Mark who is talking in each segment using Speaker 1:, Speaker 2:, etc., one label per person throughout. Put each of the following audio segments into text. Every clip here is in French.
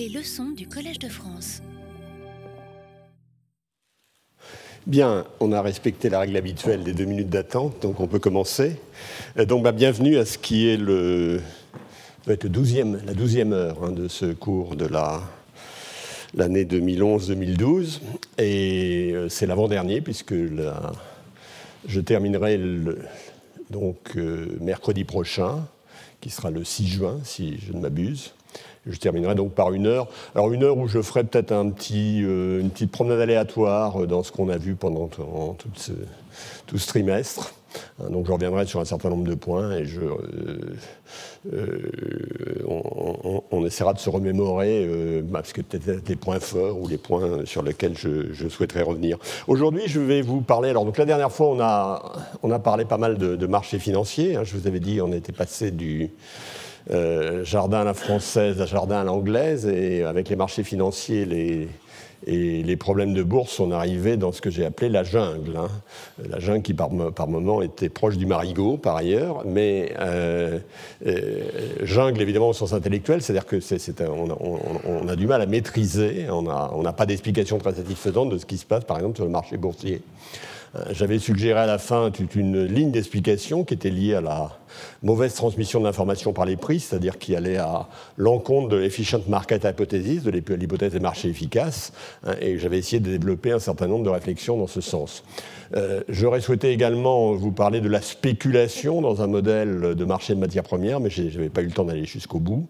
Speaker 1: Les leçons du Collège de France.
Speaker 2: Bien, on a respecté la règle habituelle des deux minutes d'attente, donc on peut commencer. Euh, donc, bah, bienvenue à ce qui est le, être le 12e, la douzième heure hein, de ce cours de la, l'année 2011-2012. Et euh, c'est l'avant-dernier, puisque je terminerai donc, euh, mercredi prochain, qui sera le 6 juin, si je ne m'abuse. Je terminerai donc par une heure. Alors une heure où je ferai peut-être euh, une petite promenade aléatoire dans ce qu'on a vu pendant tout ce, trimestre. Hein, donc je reviendrai sur un certain nombre de points et euh, euh, on, essaiera de se remémorer euh, parce que peut-être les points forts ou les points sur lesquels je, souhaiterais revenir. Aujourd'hui, je vais vous parler. Alors donc la dernière fois, on a, on a parlé pas mal de, marchés financiers. Hein. je vous avais dit, on était passé du jardin à la française jardin à l'anglaise et avec les marchés financiers, et les problèmes de bourse sont arrivés dans ce que j'ai appelé la jungle. Hein. La jungle qui, par, par moments, était proche du marigot, par ailleurs, mais euh, euh, jungle, évidemment, au sens intellectuel, c'est-à-dire qu'on on, a du mal à maîtriser, on n'a pas d'explication très satisfaisante de ce qui se passe, par exemple, sur le marché boursier. Euh, j'avais suggéré à la fin toute une ligne d'explication qui était liée à la mauvaise transmission d'informations par les prix, c'est-à-dire qui allait à l'encontre de l'efficient market hypothesis, de l'hypothèse des marchés efficaces, hein, et j'avais essayé de développer un certain nombre de réflexions dans ce sens. Euh, j'aurais souhaité également vous parler de la spéculation dans un modèle de marché de matières premières, mais je n'avais pas eu le temps d'aller jusqu'au bout.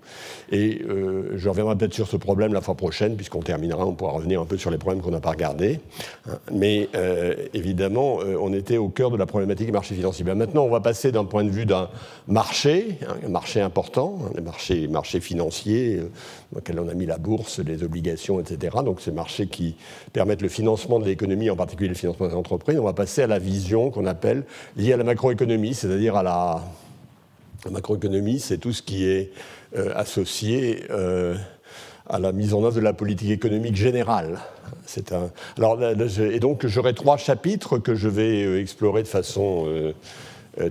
Speaker 2: Et euh, je reviendrai peut-être sur ce problème la fois prochaine, puisqu'on terminera, on pourra revenir un peu sur les problèmes qu'on n'a pas regardés. Hein. Mais euh, évidemment, on était au cœur de la problématique des marchés financiers. maintenant, on va passer d'un point de vue d'un marché, hein, un marché important, hein, les marchés, marchés financiers, dans lequel on a mis la bourse, les obligations, etc. Donc ces marchés qui permettent le financement de l'économie, en particulier le financement des entreprises va passer à la vision qu'on appelle liée à la macroéconomie, c'est-à-dire à la, macroéconomie, c'est tout ce qui est euh, associé euh, à la mise en œuvre de la politique économique générale. C'est un... Alors, et donc j'aurai trois chapitres que je vais euh, explorer de façon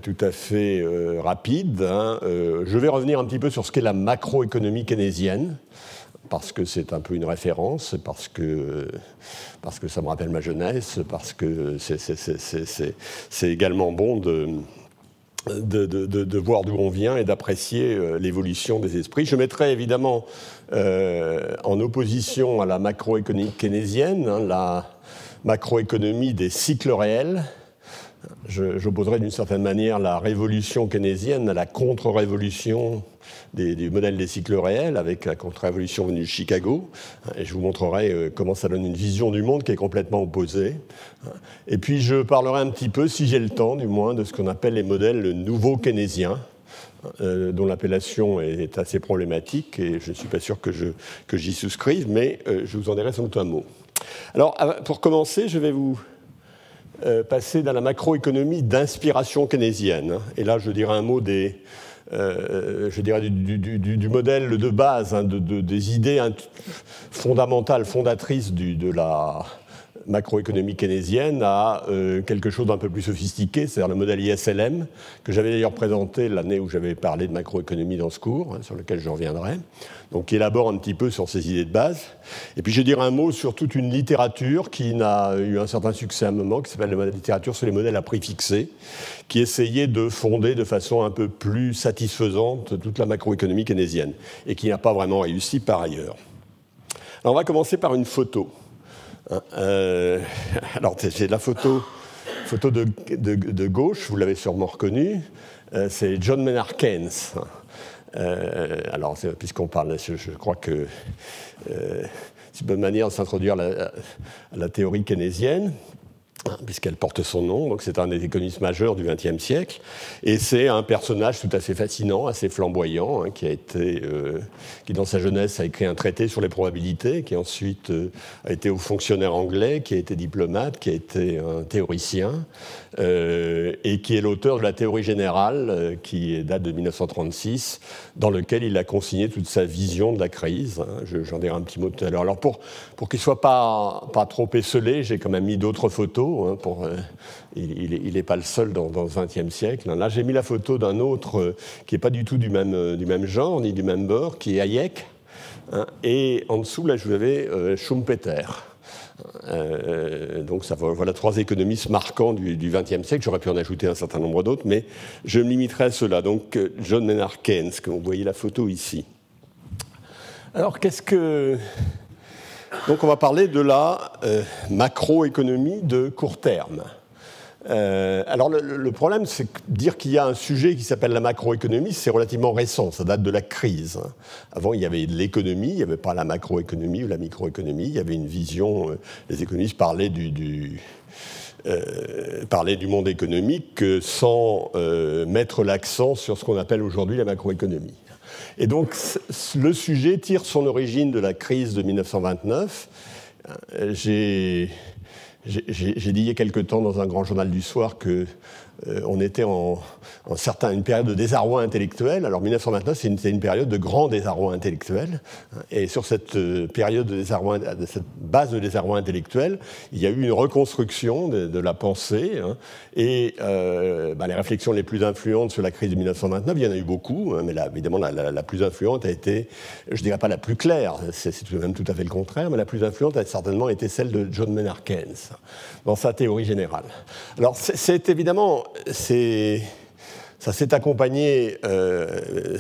Speaker 2: tout à fait rapide. Hein. je vais revenir un petit peu sur ce qu'est la macroéconomie keynésienne parce que c'est un peu une référence, parce que, parce que ça me rappelle ma jeunesse, parce que c'est également bon de, de, de, voir d'où on vient et d'apprécier euh, l'évolution des esprits. Je mettrai évidemment euh, en opposition à la macroéconomie keynésienne hein, la macroéconomie des cycles réels. J'opposerai d'une certaine manière la révolution keynésienne à la contre-révolution des, modèles des cycles réels avec la contre-révolution venue de Chicago. Et je vous montrerai euh, comment ça donne une vision du monde qui est complètement opposée. Et puis je parlerai un petit peu, si j'ai le temps du moins, de ce qu'on appelle les modèles nouveaux keynésiens. Euh, dont l'appellation est assez problématique et je ne suis pas sûr que, j'y souscrive, mais euh, je vous en dirai sans doute un mot. Alors, pour commencer, je vais vous passer dans la macroéconomie d'inspiration keynésienne. Et là, je dirai un mot des, euh, je dirais, du, modèle de base, hein, des idées fondamentales, fondatrices de la macroéconomie keynésienne à euh, quelque chose d'un peu plus sophistiqué, c'est-à-dire le modèle ISLM, que j'avais d'ailleurs présenté l'année où j'avais parlé de macroéconomie dans ce cours, hein, sur lequel je reviendrai donc qui élabore un petit peu sur ces idées de base. Et puis je dirais un mot sur toute une littérature qui n'a eu un certain succès à un moment, qui s'appelle la littérature sur les modèles à prix fixés, qui essayait de fonder de façon un peu plus satisfaisante toute la macroéconomie keynésienne, et qui n'a pas vraiment réussi par ailleurs. Alors on va commencer par une photo. Hein, euh, alors c'est la photo, photo de, gauche, vous l'avez sûrement reconnue, euh, c'est John Maynard Keynes. Euh, alors, puisqu'on parle, je, crois que euh, c'est une bonne manière de s'introduire à, la théorie keynésienne puisqu'elle porte son nom. Donc c'est un des économistes majeurs du XXe siècle. Et c'est un personnage tout à fait fascinant, assez flamboyant, hein, qui a été, euh, qui dans sa jeunesse a écrit un traité sur les probabilités, qui ensuite euh, a été haut fonctionnaire anglais, qui a été diplomate, qui a été un théoricien, euh, et qui est l'auteur de la théorie générale, qui date de 1936, dans lequel il a consigné toute sa vision de la crise. Hein. J'en dirai un petit mot tout à l'heure. Alors pour, pour qu'il ne soit pas, pas trop esselé, j'ai quand même mis d'autres photos Hein, pour, euh, il n'est pas le seul dans, le XXe siècle. Là, j'ai mis la photo d'un autre euh, qui n'est pas du tout du même, euh, du même genre, ni du même bord, qui est Hayek. Hein, et en dessous, là, je vous avais Schumpeter. Euh, donc ça, voilà trois économistes marquants du XXe siècle. J'aurais pu en ajouter un certain nombre d'autres, mais je me limiterai à cela. Donc John Maynard Keynes, que vous voyez la photo ici. Alors qu'est-ce que... Donc on va parler de la euh, macroéconomie de court terme. Euh, alors le, problème, c'est dire qu'il y a un sujet qui s'appelle la macroéconomie, c'est relativement récent, ça date de la crise. Avant, il y avait l'économie, il n'y avait pas la macroéconomie ou la microéconomie, il y avait une vision, euh, les économistes parlaient du, euh, monde économique sans mettre l'accent sur ce qu'on appelle aujourd'hui la macroéconomie. Et donc le sujet tire son origine de la crise de 1929. J'ai j'ai dit il y a quelque temps dans un grand journal du soir que euh, on était en, une période de désarroi intellectuel. Alors 1929, c'est une, période de grand désarroi intellectuel. Et sur cette euh, période de désarroi, de cette base de désarroi intellectuel, il y a eu une reconstruction de, la pensée. Hein. et euh, bah, les réflexions les plus influentes sur la crise de 1929, il y en a eu beaucoup, hein, mais là, évidemment la, plus influente a été, je dirais pas la plus claire, c'est même tout à fait le contraire, mais la plus influente a certainement été celle de John Maynard Keynes dans sa théorie générale. Alors c'est évidemment ça s'est accompagné euh,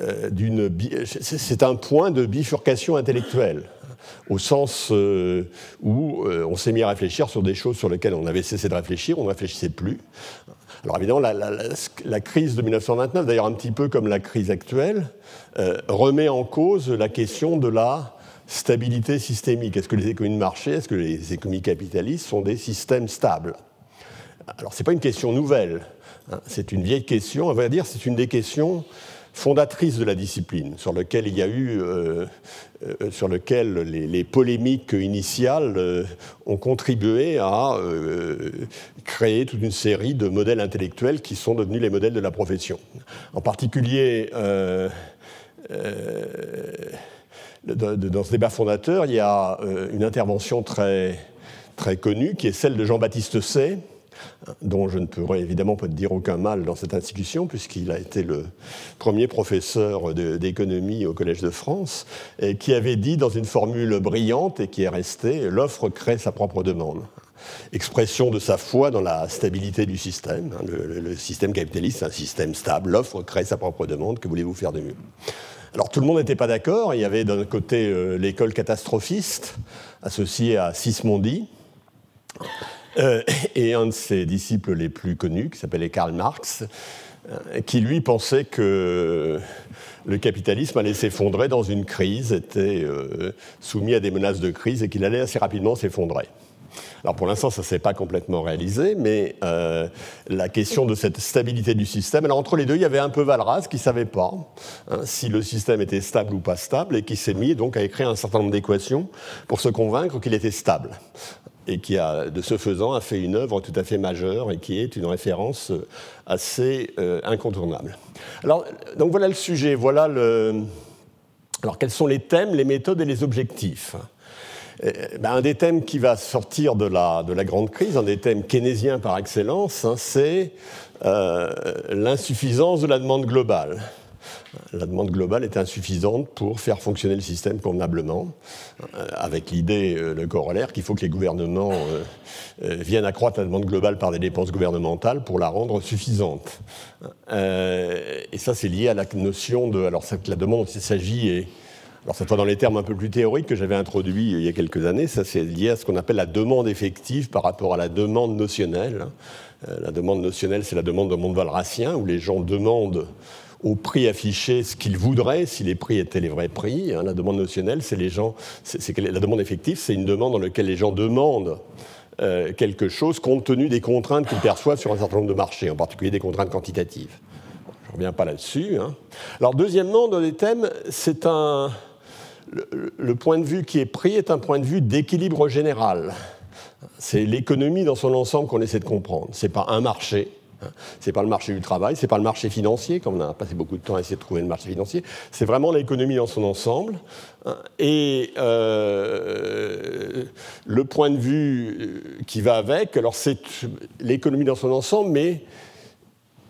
Speaker 2: euh, d'une. C'est un point de bifurcation intellectuelle, au sens euh, où on s'est mis à réfléchir sur des choses sur lesquelles on avait cessé de réfléchir, on ne réfléchissait plus. Alors évidemment, la, crise de 1929, d'ailleurs un petit peu comme la crise actuelle, remet en cause la question de la stabilité systémique. Est-ce que les économies de marché, est-ce que les économies capitalistes sont des systèmes stables? Alors, ce n'est pas une question nouvelle, hein. c'est une vieille question. À vrai dire, c'est une des questions fondatrices de la discipline, sur lequel il y a eu, euh, euh, sur lequel les, polémiques initiales euh, ont contribué à créer toute une série de modèles intellectuels qui sont devenus les modèles de la profession. En particulier, dans ce débat fondateur, il y a une intervention très, très connue qui est celle de Jean-Baptiste Say dont je ne pourrais évidemment pas dire aucun mal dans cette institution, puisqu'il a été le premier professeur d'économie au Collège de France, et qui avait dit dans une formule brillante et qui est restée L'offre crée sa propre demande. Expression de sa foi dans la stabilité du système. Hein, le, système capitaliste, c'est un système stable. L'offre crée sa propre demande. Que voulez-vous faire de mieux? Alors tout le monde n'était pas d'accord. Il y avait d'un côté euh, l'école catastrophiste associée à Sismondi, euh, et un de ses disciples les plus connus, qui s'appelait Karl Marx, euh, qui lui pensait que le capitalisme allait s'effondrer dans une crise, était euh, soumis à des menaces de crise et qu'il allait assez rapidement s'effondrer. Alors pour l'instant, ça ne s'est pas complètement réalisé, mais la question de cette stabilité du système, alors entre les deux, il y avait un peu Valras qui ne savait pas hein, si le système était stable ou pas stable, et qui s'est mis donc à écrire un certain nombre d'équations pour se convaincre qu'il était stable et qui de ce faisant, a fait une œuvre tout à fait majeure et qui est une référence assez euh, incontournable. Alors, donc voilà le sujet, voilà le. Alors, quels sont les thèmes, les méthodes et les objectifs? Eh, ben, un des thèmes qui va sortir de la, de la, grande crise, un des thèmes keynésiens par excellence, hein, c'est euh, l'insuffisance de la demande globale la demande globale est insuffisante pour faire fonctionner le système convenablement, euh, avec l'idée, euh, le corollaire, qu'il faut que les gouvernements euh, viennent accroître la demande globale par des dépenses gouvernementales pour la rendre suffisante. et ça, c'est lié à la notion de... Alors, la demande il s'agit est... Alors, cette fois dans les termes un peu plus théoriques que j'avais introduits il y a quelques années, ça c'est lié à ce qu'on appelle la demande effective par rapport à la demande notionnelle. La demande notionnelle, c'est la demande de monde valracien, où les gens demandent au prix affiché ce qu'ils voudraient si les prix étaient les vrais prix. Hein. la demande notionnelle, c'est les gens, c'est la demande effective, c'est une demande dans laquelle les gens demandent euh, quelque chose compte tenu des contraintes qu'ils perçoivent sur un certain nombre de marchés, en particulier des contraintes quantitatives. je ne reviens pas là-dessus. Hein. Alors deuxièmement, dans les thèmes, c'est un le, le, point de vue qui est pris est un point de vue d'équilibre général. C'est l'économie dans son ensemble qu'on essaie de comprendre. Ce n'est pas un marché, c'est pas le marché du travail, c'est pas le marché financier, comme on a passé beaucoup de temps à essayer de trouver le marché financier. C'est vraiment l'économie dans son ensemble. Et euh, le point de vue qui va avec, alors c'est l'économie dans son ensemble, mais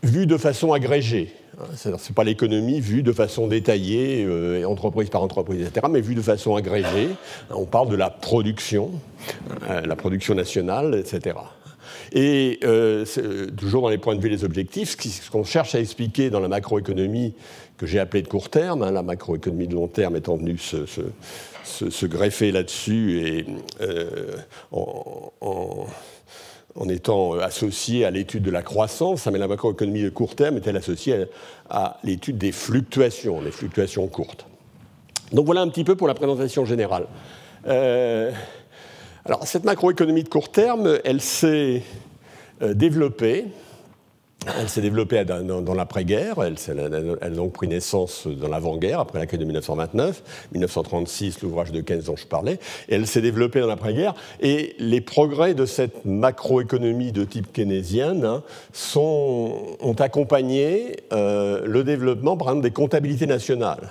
Speaker 2: vue de façon agrégée. Ce n'est pas l'économie vue de façon détaillée, euh, entreprise par entreprise, etc., mais vue de façon agrégée. On parle de la production, euh, la production nationale, etc. Et euh, toujours dans les points de vue, les objectifs, ce qu'on cherche à expliquer dans la macroéconomie que j'ai appelée de court terme, hein, la macroéconomie de long terme étant venue se, greffer là-dessus et en, en étant associée à l'étude de la croissance, mais la macroéconomie de court terme est-elle associée à, l'étude des fluctuations, des fluctuations courtes. Donc voilà un petit peu pour la présentation générale. Euh, alors cette macroéconomie de court terme, elle s'est euh, développée. Elle s'est développée dans, l'après-guerre, elle, a donc pris naissance dans l'avant-guerre, après la crise de 1929, 1936, l'ouvrage de Keynes dont je parlais, elle s'est développée dans l'après-guerre, et les progrès de cette macroéconomie de type keynésienne hein, ont accompagné euh, le développement, par exemple, des comptabilités nationales.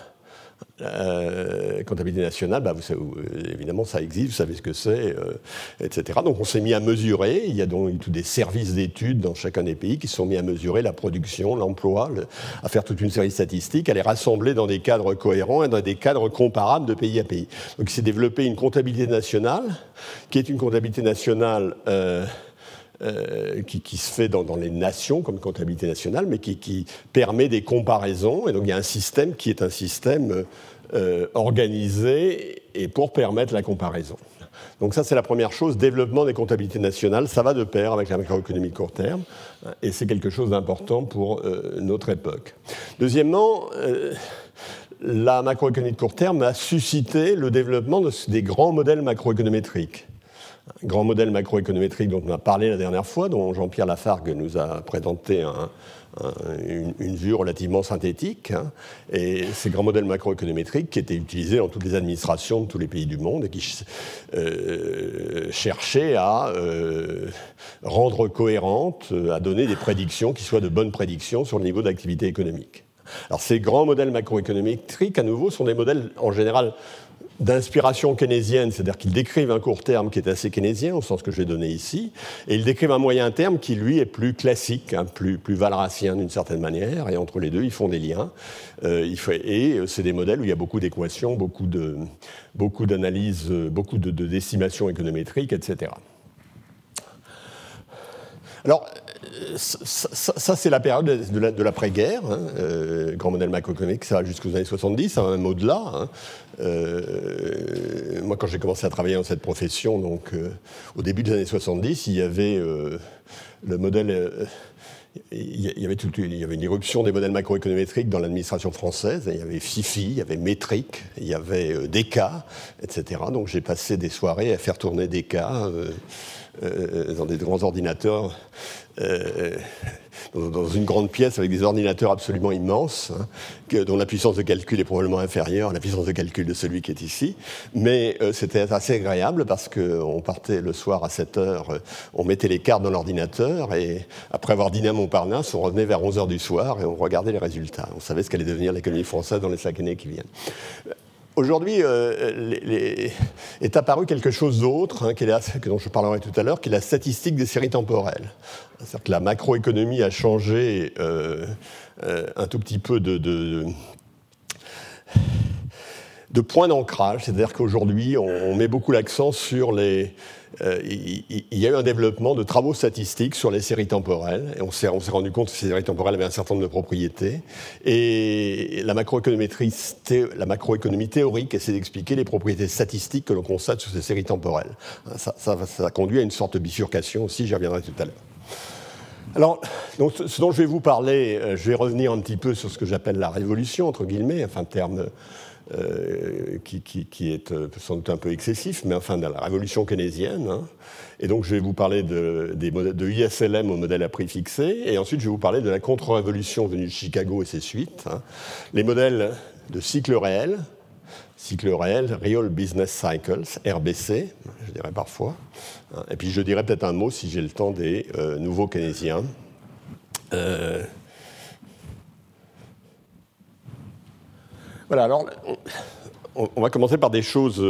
Speaker 2: Euh, comptabilité nationale, bah, vous euh, évidemment, ça existe, vous savez ce que c'est, euh, etc. Donc on s'est mis à mesurer, il y a donc tous des services d'études dans chacun des pays qui sont mis à mesurer la production, l'emploi, à faire toute une série de statistiques, à les rassembler dans des cadres cohérents et dans des cadres comparables de pays à pays. Donc il s'est développé une comptabilité nationale, qui est une comptabilité nationale... Euh, qui, se fait dans, les nations comme comptabilité nationale, mais qui, permet des comparaisons. Et donc il y a un système qui est un système euh, organisé et pour permettre la comparaison. Donc ça c'est la première chose, développement des comptabilités nationales, ça va de pair avec la macroéconomie de court terme, et c'est quelque chose d'important pour euh, notre époque. Deuxièmement, la macroéconomie de court terme a suscité le développement des grands modèles macroéconométriques grand modèle macroéconométrique dont on a parlé la dernière fois, dont Jean-Pierre Lafargue nous a présenté une, vue relativement synthétique. Et ces grands modèles macroéconométriques qui étaient utilisés dans toutes les administrations de tous les pays du monde et qui euh, cherchaient à euh, rendre cohérentes, à donner des prédictions qui soient de bonnes prédictions sur le niveau d'activité économique. Alors ces grands modèles macroéconométriques, à nouveau, sont des modèles en général d'inspiration keynésienne, c'est-à-dire qu'ils décrivent un court terme qui est assez keynésien, au sens que je l'ai donné ici, et ils décrivent un moyen terme qui, lui, est plus classique, hein, plus, plus valracien d'une certaine manière, et entre les deux, ils font des liens. Euh, il et c'est des modèles où il y a beaucoup d'équations, beaucoup d'analyses, beaucoup, beaucoup de, de décimations économétriques, etc. Alors, ça, c'est la période de l'après-guerre, hein, euh, grand modèle macroéconomique, ça va jusqu'aux années 70, hein, même au-delà. Hein. Euh, moi, quand j'ai commencé à travailler dans cette profession, donc euh, au début des années 70, il y avait le modèle. Il y, avait une irruption des modèles macroéconométriques dans l'administration française. Il y avait FIFI, il y avait Métrique, il y avait DECA, etc. Donc j'ai passé des soirées à faire tourner DECA dans des grands ordinateurs euh, dans une grande pièce avec des ordinateurs absolument immenses, hein, dont la puissance de calcul est probablement inférieure à la puissance de calcul de celui qui est ici. Mais euh, c'était assez agréable parce qu'on partait le soir à 7 heures, euh, on mettait les cartes dans l'ordinateur et après avoir dîné à Montparnasse, on revenait vers 11 heures du soir et on regardait les résultats. On savait ce qu'allait devenir l'économie française dans les cinq années qui viennent. Aujourd'hui, euh, est apparu quelque chose d'autre, hein, dont je parlerai tout à l'heure, qui est la statistique des séries temporelles. C'est-à-dire que la macroéconomie a changé euh, euh, un tout petit peu de, de, de point d'ancrage, c'est-à-dire qu'aujourd'hui, on, met beaucoup l'accent sur les, il, y a eu un développement de travaux statistiques sur les séries temporelles, et on s'est rendu compte que ces séries temporelles avaient un certain nombre de propriétés. Et la macroéconomie, théorique essaie d'expliquer les propriétés statistiques que l'on constate sur ces séries temporelles. Ça, ça, conduit à une sorte de bifurcation aussi, j'y reviendrai tout à l'heure. Alors, ce dont je vais vous parler, euh, je vais revenir un petit peu sur ce que j'appelle la révolution, entre guillemets, enfin, terme euh, qui, est euh, sans doute un peu excessif, mais enfin dans la révolution keynésienne. Hein. Et donc je vais vous parler de, des de ISLM au modèle à prix fixé, et ensuite je vais vous parler de la contre-révolution venue de Chicago et ses suites. Hein. Les modèles de cycle réel, cycle réel, Real Business Cycles, RBC, je dirais parfois. Hein. Et puis je dirais peut-être un mot, si j'ai le temps, des euh, nouveaux keynésiens. Voilà, alors on, va commencer par des choses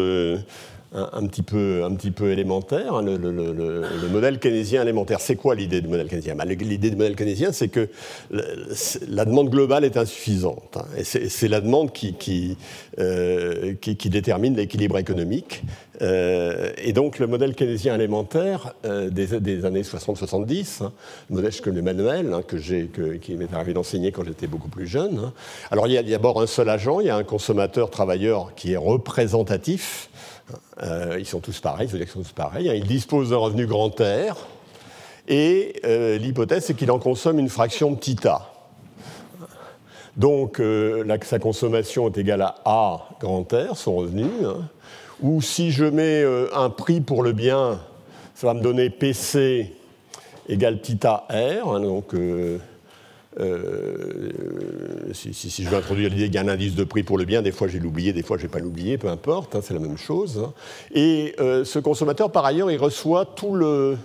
Speaker 2: un, petit, peu, un petit peu élémentaire. Hein, le, modèle keynésien élémentaire, c'est quoi l'idée du modèle keynésien? Bah, L'idée du modèle keynésien, c'est que la demande globale est insuffisante. Hein, c'est la demande qui, euh, détermine l'équilibre économique. Euh, et donc le modèle keynésien élémentaire euh, des, années 60-70, hein, le modèle que le manuel hein, que que, qui m'est arrivé d'enseigner quand j'étais beaucoup plus jeune. Alors il y a d'abord un seul agent, il y a un consommateur travailleur qui est représentatif ils sont tous pareils, qu'ils sont tous pareils. Hein. Ils disposent d'un revenu grand R, et euh, l'hypothèse, c'est qu'il en consomme une fraction petit a. Donc, euh, sa consommation est égale à A grand R, son revenu. Hein. Ou si je mets un prix pour le bien, ça va me donner PC égale petit a R. Hein. donc, euh, si, je veux introduire l'idée qu'il y a un indice de prix pour le bien, des fois j'ai l'oublié, des fois je vais pas l'oublier, peu importe, hein, c'est la même chose. Hein. Et euh, ce consommateur, par ailleurs, il reçoit tout le,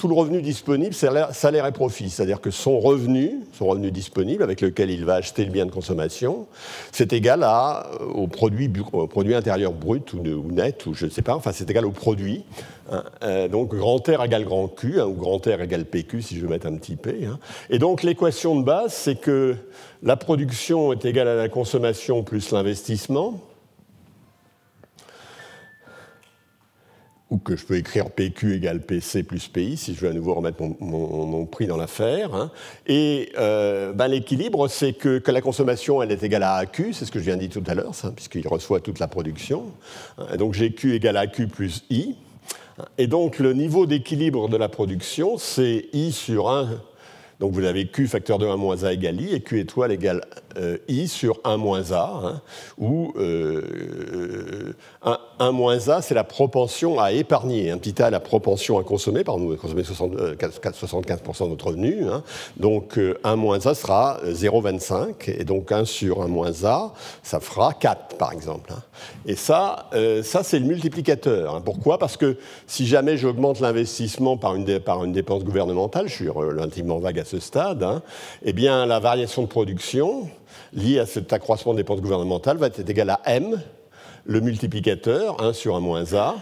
Speaker 2: tout le revenu disponible, salaire, et profit. C'est-à-dire que son revenu, son revenu disponible avec lequel il va acheter le bien de consommation, c'est égal à, euh, au, produit, au produit intérieur brut ou, net, ou je ne sais pas, enfin c'est égal au produit. Hein. Euh, donc grand R égale grand Q, hein, ou grand R égale PQ si je veux mettre un petit P. Hein. Et donc l'équation de base, c'est que la production est égale à la consommation plus l'investissement. Ou que je peux écrire PQ égale PC plus PI, si je veux à nouveau remettre mon, prix dans l'affaire. Hein. Et euh, ben, l'équilibre, c'est que, la consommation, elle est égale à AQ, c'est ce que je viens de dire tout à l'heure, puisqu'il reçoit toute la production. Donc GQ égale AQ plus I. Et donc le niveau d'équilibre de la production, c'est I sur 1 donc vous avez Q facteur de 1 moins A égale I, et Q étoile égale euh, I sur 1 moins A, hein, où 1, euh, moins A, c'est la propension à épargner. Un petit a, la propension à consommer, par nous, consommer 75% euh, de notre revenu. Hein. donc 1 moins A sera 0,25, et donc 1 sur 1 moins A, ça fera 4, par exemple. Hein. Et ça, ça c'est le multiplicateur. Pourquoi? Parce que si jamais j'augmente l'investissement par une, par une dépense gouvernementale, je suis relativement vague à ce stade, hein, eh bien, la variation de production liée à cet accroissement des dépenses gouvernementales va être égale à M, le multiplicateur, 1 sur 1 moins A,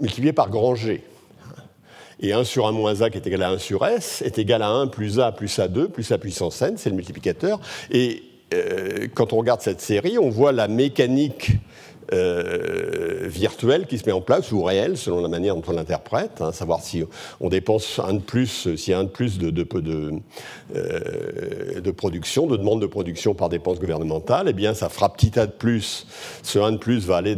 Speaker 2: multiplié par grand G. Et 1 sur 1 moins A qui est égal à 1 sur S est égal à 1 plus A plus A2 plus A puissance N, c'est le multiplicateur. Et euh, quand on regarde cette série, on voit la mécanique euh, virtuel qui se met en place, ou réel, selon la manière dont on l'interprète, hein, savoir si on dépense un de plus, s'il y a un de plus euh, de, production, de demande de production par dépense gouvernementale, eh bien ça fera petit a de plus. Ce 1 de plus va aller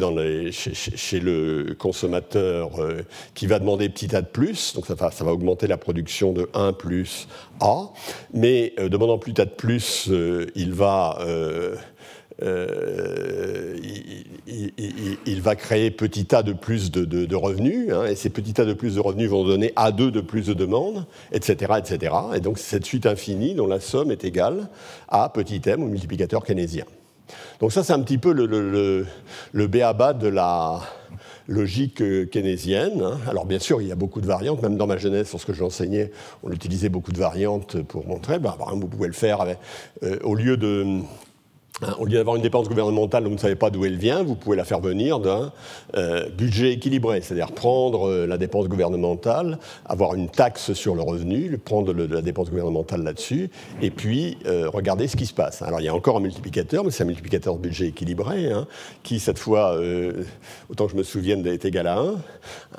Speaker 2: chez, le consommateur euh, qui va demander petit a de plus, donc ça va, ça va augmenter la production de 1 plus A, mais demandant plus a de plus, il va euh, il, va créer petit tas de plus de, revenus, hein, et ces petits tas de plus de revenus vont donner A2 de plus de demandes, etc. etc. Et donc c'est cette suite infinie dont la somme est égale à petit m au multiplicateur keynésien. Donc ça c'est un petit peu le, le, le, béaba de la logique keynésienne. Hein. Alors bien sûr, il y a beaucoup de variantes, même dans ma jeunesse, lorsque j'enseignais, on utilisait beaucoup de variantes pour montrer. Ben, vous pouvez le faire euh, au lieu de au lieu d'avoir une dépense gouvernementale dont vous ne savez pas d'où elle vient, vous pouvez la faire venir d'un euh, budget équilibré, c'est-à-dire prendre euh, la dépense gouvernementale, avoir une taxe sur le revenu, prendre la dépense gouvernementale là-dessus, et puis euh, regarder ce qui se passe. Alors il y a encore un multiplicateur, mais c'est un multiplicateur de budget équilibré, hein, qui cette fois, autant que je me souvienne, est égal à 1.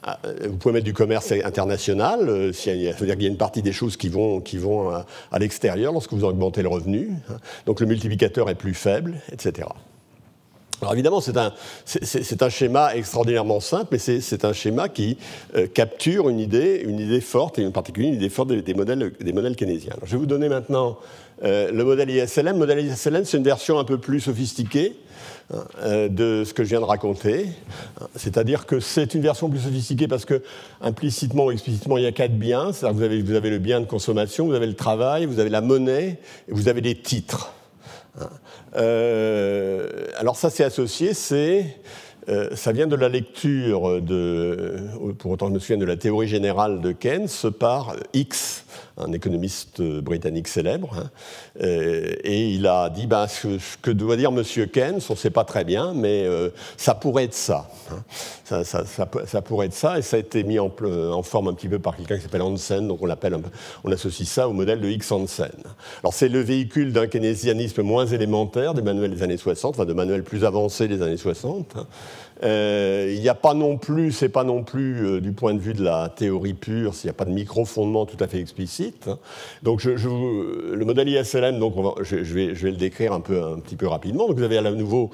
Speaker 2: Ah, vous pouvez mettre du commerce international, c'est-à-dire qu'il y a une partie des choses qui vont, qui vont à, à l'extérieur lorsque vous augmentez le revenu. Hein. Donc le multiplicateur est plus faible, etc. Alors évidemment, c'est un, schéma extraordinairement simple, mais c'est un schéma qui euh, capture une idée, une idée forte, et en particulier une idée forte des, modèles, keynésiens. je vais vous donner maintenant euh, le modèle ISLM. Le modèle ISLM, c'est une version un peu plus sophistiquée hein, euh, de ce que je viens de raconter. C'est-à-dire que c'est une version plus sophistiquée parce que implicitement ou explicitement, il y a quatre biens. Vous avez, vous avez le bien de consommation, vous avez le travail, vous avez la monnaie, et vous avez des titres. Euh, alors ça, c'est associé, c'est ça vient de la lecture de, pour autant je me souviens de la théorie générale de Keynes par X, un économiste britannique célèbre, hein. et il a dit ben, ce, que doit dire M. Keynes, on ne sait pas très bien, mais ça pourrait être ça. Hein. Ça, pourrait être ça, et ça a été mis en, forme un petit peu par quelqu'un qui s'appelle Hansen, donc on, appelle, on associe ça au modèle de X Hansen. Alors c'est le véhicule d'un keynésianisme moins élémentaire des manuels des années 60, enfin de manuels plus avancés des années 60. Euh, il n'y a pas non plus, c'est pas non plus euh, du point de vue de la théorie pure, s'il n'y a pas de micro-fondement tout à fait explicite. Donc je, le modèle ISLM, donc je, vais, je, vais, le décrire un, peu, un petit peu rapidement. Donc vous avez à nouveau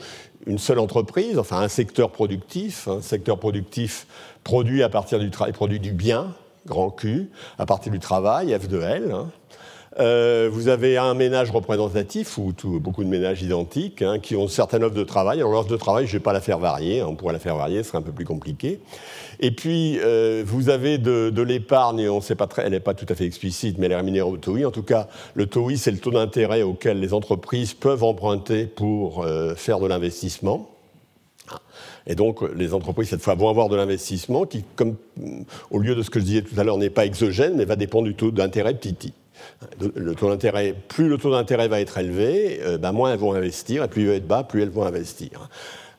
Speaker 2: une seule entreprise, enfin un secteur productif, un secteur productif produit à partir du travail, produit du bien, grand Q, à partir du travail, F de L. Euh, vous avez un ménage représentatif, ou beaucoup de ménages identiques, hein, qui ont certaines offres de travail. Alors l'offre de travail, je ne vais pas la faire varier, hein. on pourrait la faire varier, ce serait un peu plus compliqué. Et puis, euh, vous avez de, l'épargne, on sait pas très, elle n'est pas tout à fait explicite, mais elle est rémunérée au TOI. En tout cas, le TOI, c'est le taux d'intérêt auquel les entreprises peuvent emprunter pour euh, faire de l'investissement. Et donc, les entreprises, cette fois, vont avoir de l'investissement qui, au lieu de ce que je disais tout à l'heure, n'est pas exogène, mais va dépendre du taux d'intérêt petit plus le taux d'intérêt va être élevé, euh, ben moins elles vont investir, et plus il va être bas, plus elles vont investir.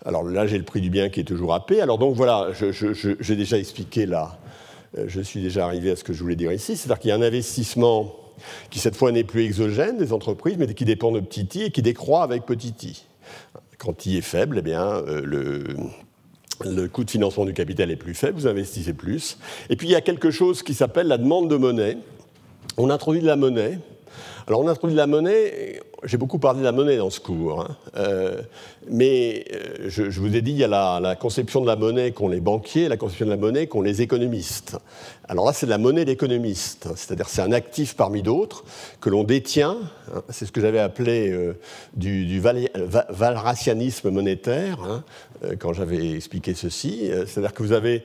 Speaker 2: Alors là, j'ai le prix du bien qui est toujours AP. Alors donc voilà, j'ai déjà expliqué là, euh, je suis déjà arrivé à ce que je voulais dire ici, c'est-à-dire qu'il y a un investissement qui cette fois n'est plus exogène des entreprises, mais qui dépend de petit i et qui décroît avec petit i. Quand i est faible, eh bien, euh, le coût de financement du capital est plus faible, vous investissez plus. Et puis il y a quelque chose qui s'appelle la demande de monnaie, on introduit de la monnaie. Alors on introduit de la monnaie, j'ai beaucoup parlé de la monnaie dans ce cours, hein. euh, mais euh, je, vous ai dit, il y a la, conception de la monnaie qu'ont les banquiers, la conception de la monnaie qu'ont les économistes. Alors là, c'est la monnaie d'économiste, hein. c'est-à-dire c'est un actif parmi d'autres que l'on détient, hein. c'est ce que j'avais appelé euh, du, du valracianisme monétaire, quand j'avais expliqué ceci, c'est-à-dire que vous avez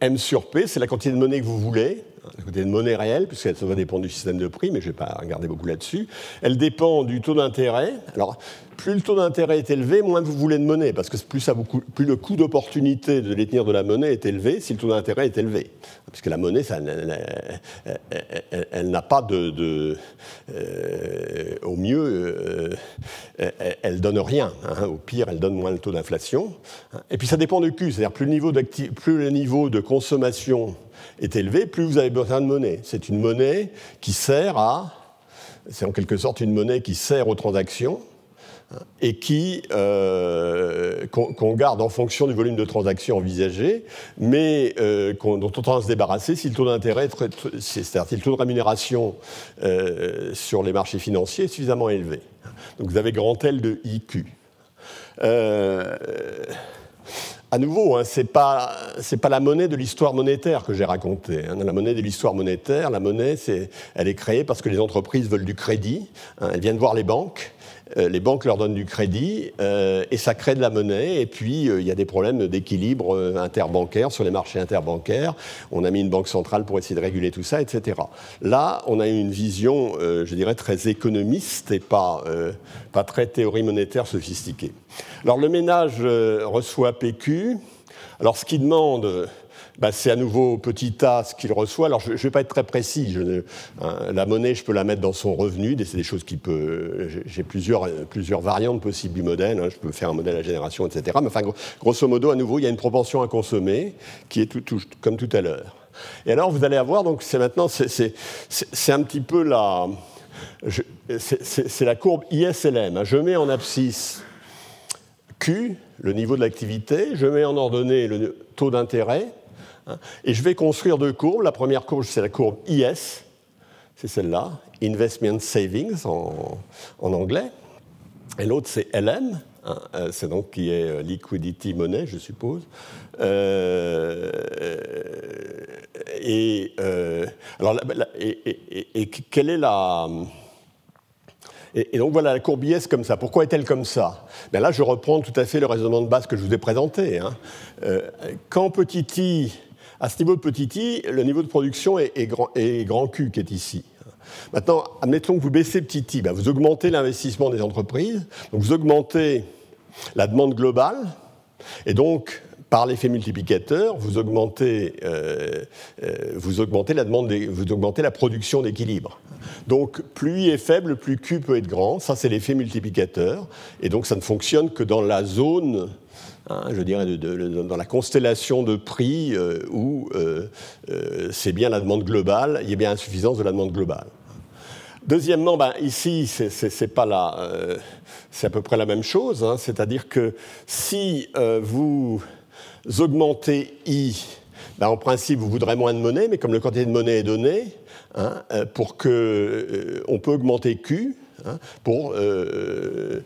Speaker 2: M sur P, c'est la quantité de monnaie que vous voulez, la quantité de monnaie réelle, puisque ça va dépendre du système de prix, mais je ne vais pas regarder beaucoup là-dessus. Elle dépend du taux d'intérêt. Alors, plus le taux d'intérêt est élevé, moins vous voulez de monnaie, parce que plus, le coût d'opportunité de détenir de la monnaie est élevé si le taux d'intérêt est élevé. Puisque la monnaie, elle, n'a pas de... Euh, au mieux, euh, elle donne rien. Hein. Au pire, elle donne moins le taux d'inflation. Et puis ça dépend du Q, c'est-à-dire plus plus le niveau de consommation est élevé, plus vous avez besoin de monnaie. C'est une monnaie qui sert à, c'est en quelque sorte une monnaie qui sert aux transactions hein, et qui euh, qu'on garde en fonction du volume de transactions envisagé, mais euh, dont on tend à se débarrasser si le taux d'intérêt, c'est-à-dire si le taux de rémunération euh, sur les marchés financiers est suffisamment élevé. Donc vous avez grand L de IQ à nouveau, hein, ce n'est pas, pas, la monnaie de l'histoire monétaire que j'ai racontée. Hein. La monnaie de l'histoire monétaire, la monnaie, elle est créée parce que les entreprises veulent du crédit. Hein. elles viennent voir les banques les banques leur donnent du crédit euh, et ça crée de la monnaie. Et puis, euh, il y a des problèmes d'équilibre interbancaire sur les marchés interbancaires. On a mis une banque centrale pour essayer de réguler tout ça, etc. Là, on a une vision, je dirais, très économiste et pas, pas très théorie monétaire sophistiquée. Alors, le ménage reçoit PQ. Alors, ce qui demande bah, c'est à nouveau petit a ce qu'il reçoit. Alors je ne vais pas être très précis. Hein, la monnaie, je peux la mettre dans son revenu. C'est des choses qui peut. J'ai plusieurs, plusieurs variantes possibles du modèle. Hein. je peux faire un modèle à génération, etc. Mais enfin, grosso modo, à nouveau, il y a une propension à consommer qui est comme tout à l'heure. Et alors, vous allez avoir, donc, c'est maintenant, c'est un petit peu la. C'est la courbe ISLM. Hein. Je mets en abscisse Q, le niveau de l'activité, je mets en ordonnée le taux d'intérêt. Et je vais construire deux courbes. La première courbe, c'est la courbe IS, c'est celle-là, Investment Savings en, anglais. Et l'autre, c'est LM, hein. euh, c'est donc qui est euh, Liquidity Money, je suppose. Euh, et, alors, quelle est la. Et, donc voilà, la courbe IS comme ça. Pourquoi est-elle comme ça? Ben Là, je reprends tout à fait le raisonnement de base que je vous ai présenté. Hein. quand petit i à ce niveau de petit i, le niveau de production est, grand, Q qui est ici. Maintenant, admettons que vous baissez petit i, ben, vous augmentez l'investissement des entreprises, vous augmentez la demande globale, Et donc, par l'effet multiplicateur, vous augmentez, euh, euh, la demande vous augmentez la production d'équilibre. Donc plus I est faible, plus Q peut être grand. Ça, c'est l'effet multiplicateur. Et donc ça ne fonctionne que dans la zone, hein, je dirais, dans la constellation de prix euh, où c'est bien la demande globale, il y a bien insuffisance de la demande globale. Deuxièmement, ben, ici, c'est pas là, c'est à peu près la même chose. Hein. C'est-à-dire que si vous augmenter I, ben, en principe, vous voudrez moins de monnaie, mais comme le quantité de monnaie est donnée, hein, euh, pour que, euh, on peut augmenter Q pour euh,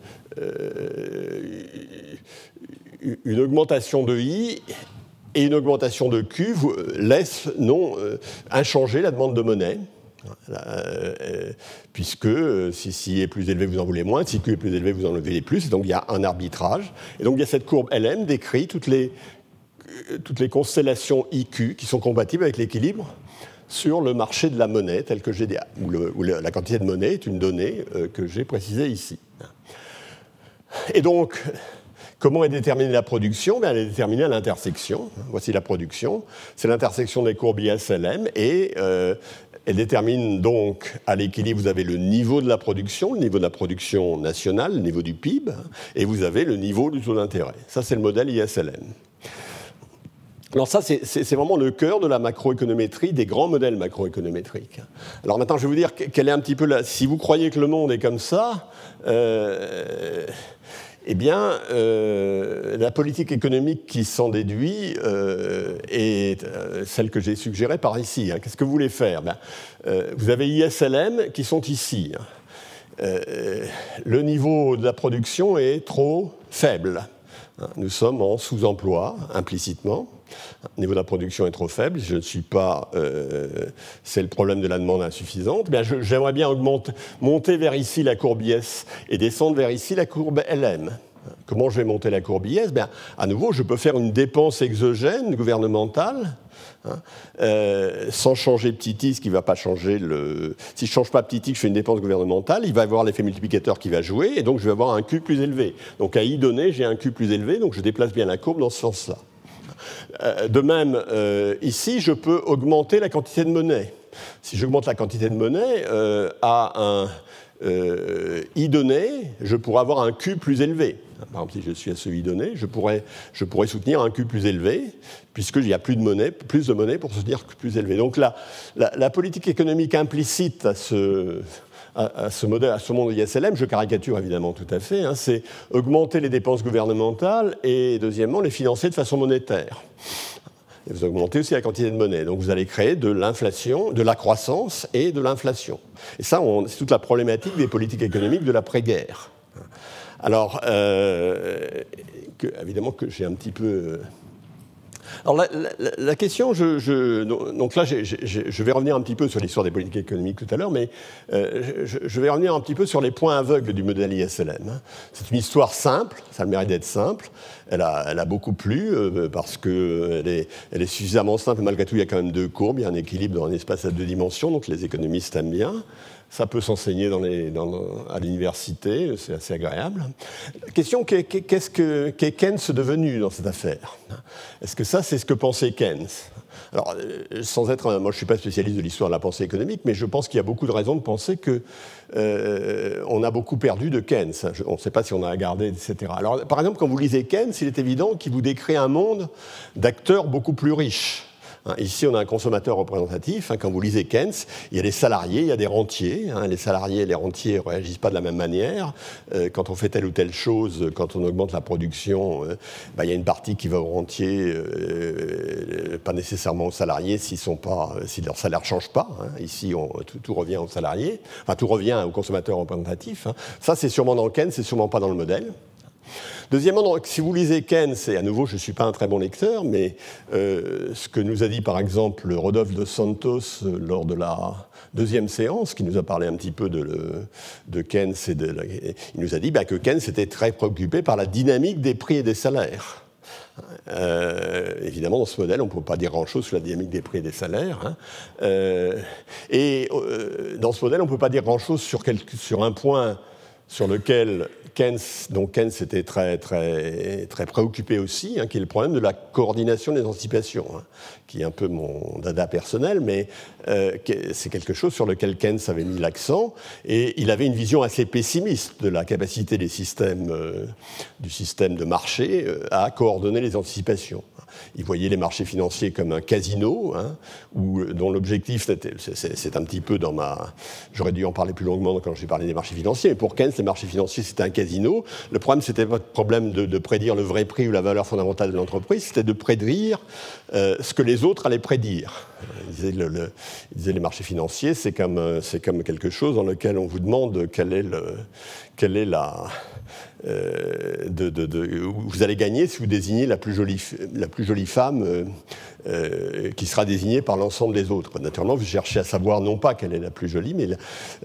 Speaker 2: une augmentation de I et une augmentation de Q vous laisse non inchangée la demande de monnaie. puisque si I est plus élevé, vous en voulez moins, si Q est plus élevé, vous en voulez plus, donc il y a un arbitrage. Et donc il y a cette courbe LM décrit toutes les toutes les constellations IQ qui sont compatibles avec l'équilibre sur le marché de la monnaie, tel que j'ai où, la quantité de monnaie est une donnée euh, que j'ai précisée ici. Et donc, comment est déterminée la production? Elle est déterminée à l'intersection. Voici la production. C'est l'intersection des courbes ISLM et euh, elle détermine donc à l'équilibre, vous avez le niveau de la production, le niveau de la production nationale, le niveau du PIB, et vous avez le niveau du taux d'intérêt. Ça, c'est le modèle ISLM. Alors ça, c'est vraiment le cœur de la macroéconométrie, des grands modèles macroéconométriques. Alors maintenant, je vais vous dire quelle est un petit peu la... Si vous croyez que le monde est comme ça, euh, eh bien, euh, la politique économique qui s'en déduit euh, est celle que j'ai suggérée par ici. Hein. Qu'est-ce que vous voulez faire? Ben, Vous avez ISLM qui sont ici. Hein. le niveau de la production est trop faible. Hein. Nous sommes en sous-emploi, implicitement. Le niveau de la production est trop faible, je ne suis pas. Euh, c'est le problème de la demande insuffisante. Bien, j'aimerais bien monter vers ici la courbe IS et descendre vers ici la courbe LM. Comment je vais monter la courbe IS Bien, À nouveau, je peux faire une dépense exogène gouvernementale. Hein, euh, sans changer petit i, ce qui ne va pas changer le. Si je ne change pas petit i, je fais une dépense gouvernementale, il va y avoir l'effet multiplicateur qui va jouer, et donc je vais avoir un Q plus élevé. Donc à i donné, j'ai un Q plus élevé, donc je déplace bien la courbe dans ce sens-là. Euh, de même, euh, ici, je peux augmenter la quantité de monnaie. Si j'augmente la quantité de monnaie euh, à un i donné, je pourrais avoir un q plus élevé. Par exemple, si je suis à ce i donné, je pourrais, soutenir un q plus élevé, puisqu'il y a plus de monnaie, plus de monnaie pour soutenir q plus élevé. Donc la, la politique économique implicite à ce, à, ce modèle, à ce monde ISLM, je caricature évidemment tout à fait, hein, c'est augmenter les dépenses gouvernementales et deuxièmement les financer de façon monétaire. Et vous augmentez aussi la quantité de monnaie. Donc vous allez créer de l'inflation, de la croissance et de l'inflation. Et ça, c'est toute la problématique des politiques économiques de l'après-guerre. Alors, euh, évidemment que j'ai un petit peu alors la, question, je, donc là, je vais revenir un petit peu sur l'histoire des politiques économiques tout à l'heure, mais euh, je, vais revenir un petit peu sur les points aveugles du modèle ISLM. Hein. C'est une histoire simple, ça le mérite d'être simple. Elle a, beaucoup plu euh, parce qu'elle est, est suffisamment simple. Malgré tout, il y a quand même deux courbes, il y a un équilibre dans un espace à deux dimensions, donc les économistes aiment bien. Ça peut s'enseigner à l'université, c'est assez agréable. Question, qu'est-ce que qu'est Keynes devenu dans cette affaire? Est-ce que ça, c'est ce que pensait Keynes? Alors, euh, sans être, moi je ne suis pas spécialiste de l'histoire de la pensée économique, mais je pense qu'il y a beaucoup de raisons de penser que euh, on a beaucoup perdu de Keynes. on ne sait pas si on a gardé, etc. Alors, par exemple, quand vous lisez Keynes, il est évident qu'il vous décrit un monde d'acteurs beaucoup plus riches. Hein, ici, on a un consommateur représentatif. Hein, quand vous lisez Keynes, il y a des salariés, il y a des rentiers. Hein. les salariés et les rentiers ne réagissent pas de la même manière. Euh, quand on fait telle ou telle chose, quand on augmente la production, euh, bah, il y a une partie qui va aux rentiers, euh, pas nécessairement aux salariés si leur salaire ne change pas. Ici, tout, revient aux salariés. Enfin, tout revient au consommateur représentatif. Ça, c'est sûrement dans Keynes, c'est sûrement pas dans le modèle. Deuxièmement, si vous lisez Keynes, et à nouveau, je ne suis pas un très bon lecteur, mais euh, ce que nous a dit par exemple Rodolphe de Santos euh, lors de la deuxième séance, qui nous a parlé un petit peu de, Keynes, et de il nous a dit bah, que Keynes était très préoccupé par la dynamique des prix et des salaires. Euh, évidemment, dans ce modèle, on ne peut pas dire grand-chose sur la dynamique des prix et des salaires. Hein. et dans ce modèle, on ne peut pas dire grand-chose sur, sur, un point sur lequel Keynes, donc Keynes était très, très, très préoccupé aussi, hein, qui est le problème de la coordination des anticipations, hein, qui est un peu mon dada personnel, mais euh, c'est quelque chose sur lequel Keynes avait mis l'accent, et il avait une vision assez pessimiste de la capacité des systèmes, euh, du système de marché euh, à coordonner les anticipations. Il voyait les marchés financiers comme un casino, hein, dont l'objectif, c'est un petit peu dans ma... J'aurais dû en parler plus longuement quand j'ai parlé des marchés financiers, mais pour Keynes, les marchés financiers, c'était un casino. Le problème, c'était pas le problème de, prédire le vrai prix ou la valeur fondamentale de l'entreprise, c'était de prédire euh, ce que les autres allaient prédire. Il disait, le, les marchés financiers, c'est comme, euh, quelque chose dans lequel on vous demande quelle est la euh, de, vous allez gagner si vous désignez la plus jolie, la plus jolie femme euh, euh, qui sera désignée par l'ensemble des autres. Naturellement, vous cherchez à savoir non pas quelle est la plus jolie, mais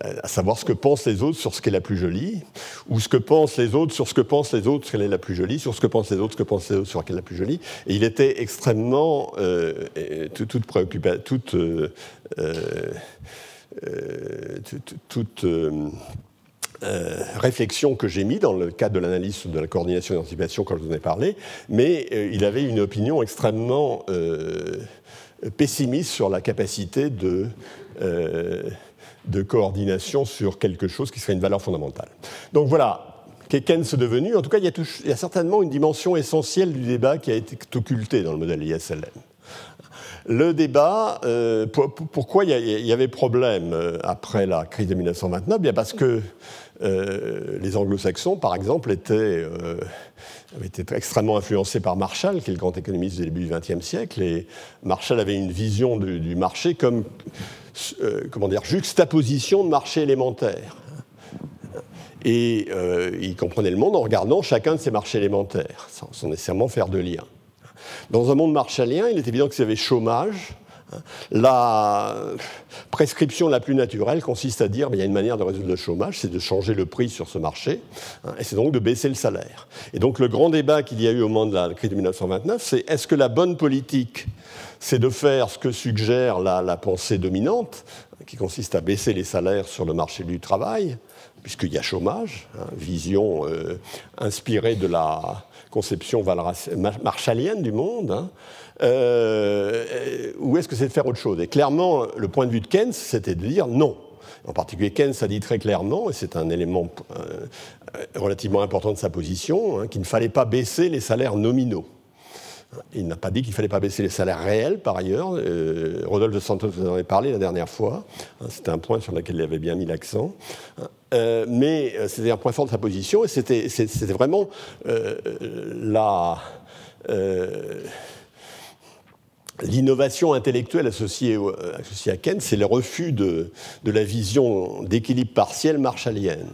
Speaker 2: à savoir ce que pensent les autres sur ce qu'est la plus jolie, ou ce que pensent les autres sur ce que pensent les autres sur quelle est la plus jolie, sur ce que pensent les autres, ce que sur quelle est la plus jolie. Et il était extrêmement toute, préoccupation, toute, toute euh, réflexion que j'ai mis dans le cadre de l'analyse de la coordination et d'anticipation quand je vous en ai parlé, mais euh, il avait une opinion extrêmement euh, pessimiste sur la capacité de, de coordination sur quelque chose qui serait une valeur fondamentale. Donc voilà, qu'est Keynes devenu? En tout cas, il y, a il y, a certainement une dimension essentielle du débat qui a été occultée dans le modèle ISLM. Le débat, pourquoi il y, avait problème après la crise de 1929 Bien parce que euh, les anglo-saxons, par exemple, étaient, euh, extrêmement influencés par Marshall, qui est le grand économiste du début du XXe siècle. Et Marshall avait une vision du marché comme euh, comment dire, juxtaposition de marché élémentaire. Et il comprenait le monde en regardant chacun de ces marchés élémentaires, sans, nécessairement faire de lien. Dans un monde marshallien, il est évident que s'il y avait chômage, la prescription la plus naturelle consiste à dire qu'il y a une manière de résoudre le chômage, c'est de changer le prix sur ce marché, hein, et c'est donc de baisser le salaire. Et donc le grand débat qu'il y a eu au moment de la crise de 1929, c'est est-ce que la bonne politique, c'est de faire ce que suggère la, pensée dominante, qui consiste à baisser les salaires sur le marché du travail, puisqu'il y a chômage, hein, vision euh, inspirée de la conception marshallienne du monde, hein, euh, ou est-ce que c'est de faire autre chose? Et clairement, le point de vue de Keynes, c'était de dire non. En particulier, Keynes a dit très clairement, et c'est un élément euh, relativement important de sa position, hein, qu'il ne fallait pas baisser les salaires nominaux. Il n'a pas dit qu'il ne fallait pas baisser les salaires réels, par ailleurs. Euh, Rodolphe de Santos vous en avait parlé la dernière fois. Hein, c'était un point sur lequel il avait bien mis l'accent. Euh, mais c'était un point fort de sa position, et c'était vraiment la L'innovation intellectuelle associée, à Keynes, c'est le refus de, la vision d'équilibre partiel marshallienne.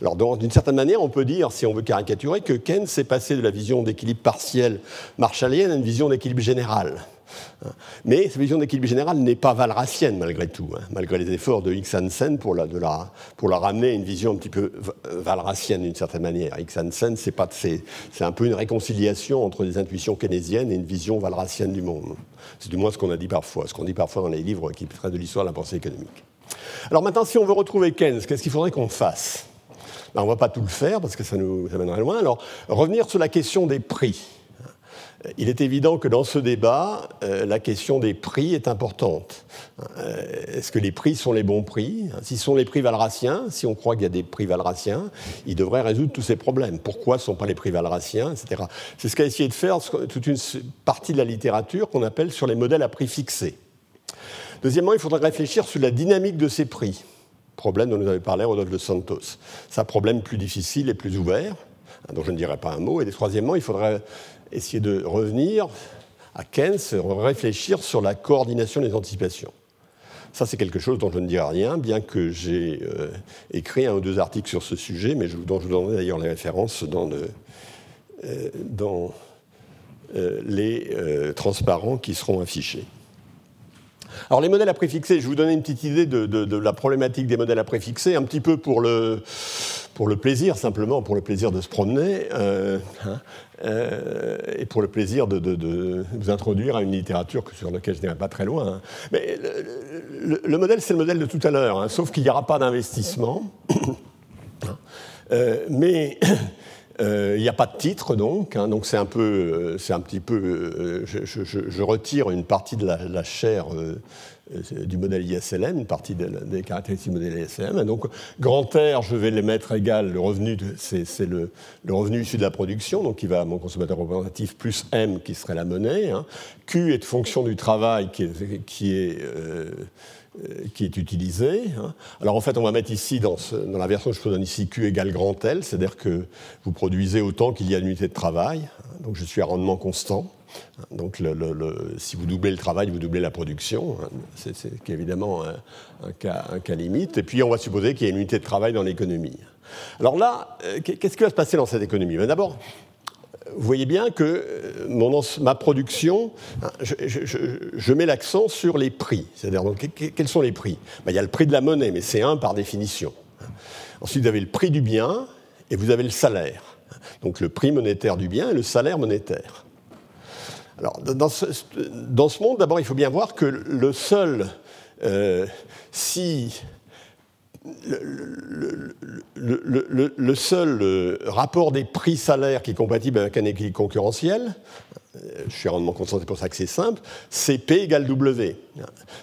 Speaker 2: Alors, d'une certaine manière, on peut dire, si on veut caricaturer, que Keynes s'est passé de la vision d'équilibre partiel marshallienne à une vision d'équilibre général. Mais cette vision d'équilibre général n'est pas valracienne malgré tout, hein, malgré les efforts de X. Hansen pour la, la ramener à une vision un petit peu valracienne d'une certaine manière. X. Hansen, c'est, un peu une réconciliation entre des intuitions keynésiennes et une vision valracienne du monde. C'est du moins ce qu'on a dit parfois, ce qu'on dit parfois dans les livres qui traitent de l'histoire de la pensée économique. Alors maintenant, si on veut retrouver Keynes, qu'est-ce qu'il faudrait qu'on fasse? Ben, On ne va pas tout le faire parce que ça nous amènerait loin. Alors, revenir sur la question des prix. Il est évident que dans ce débat, euh, la question des prix est importante. Euh, est-ce que les prix sont les bons prix? Si ce sont les prix valraciens, si on croit qu'il y a des prix valraciens, ils devraient résoudre tous ces problèmes. Pourquoi ne sont pas les prix valraciens, etc. C'est ce qu'a essayé de faire toute une partie de la littérature qu'on appelle sur les modèles à prix fixés. Deuxièmement, il faudrait réfléchir sur la dynamique de ces prix. Problème dont nous avait parlé Rodolphe Santos. C'est un problème plus difficile et plus ouvert, dont je ne dirai pas un mot. Et troisièmement, il faudrait essayer de revenir à Keynes, réfléchir sur la coordination des anticipations. Ça, c'est quelque chose dont je ne dirai rien, bien que j'ai euh, écrit un ou deux articles sur ce sujet, mais dont je vous donnerai d'ailleurs les références dans, euh, euh, les transparents qui seront affichés. Alors les modèles à préfixer, je vous donner une petite idée de, la problématique des modèles à préfixer, un petit peu pour le, plaisir, simplement pour le plaisir de se promener, hein, euh, et pour le plaisir de, vous introduire à une littérature sur laquelle je n'irai pas très loin. Hein. Mais le, modèle, c'est le modèle de tout à l'heure, hein, sauf qu'il n'y aura pas d'investissement. mais il n'y a pas de titre donc, hein, donc c'est un peu, c'est un petit peu, je, retire une partie de la, chair euh, du modèle ISLM, une partie des caractéristiques du modèle ISLM. Donc, grand R, je vais les mettre égal, le revenu, c'est le, revenu issu de la production, donc qui va à mon consommateur représentatif, plus M, qui serait la monnaie. Hein. Q est fonction du travail qui est, qui est, euh, est utilisé. Hein. Alors en fait, on va mettre ici, dans, dans, la version que je vous donne ici, Q égale grand L, c'est-à-dire que vous produisez autant qu'il y a d'unités de travail. Hein. Donc je suis à rendement constant. Donc, si vous doublez le travail, vous doublez la production. Hein. C'est évidemment un, cas, limite. Et puis, on va supposer qu'il y a une unité de travail dans l'économie. Alors là, euh, qu'est-ce qui va se passer dans cette économie? Ben, D'abord, vous voyez bien que euh, ma production, hein, je, mets l'accent sur les prix. C'est-à-dire, quels sont les prix? Ben, Il y a le prix de la monnaie, mais c'est un par définition. Ensuite, vous avez le prix du bien et vous avez le salaire. Donc le prix monétaire du bien et le salaire monétaire. Alors, dans ce, monde, d'abord, il faut bien voir que le seul, euh, si le, seul euh, rapport des prix-salaires qui est compatible avec un équilibre concurrentiel, euh, je suis rendement constant, pour ça que c'est simple, c'est P égale W.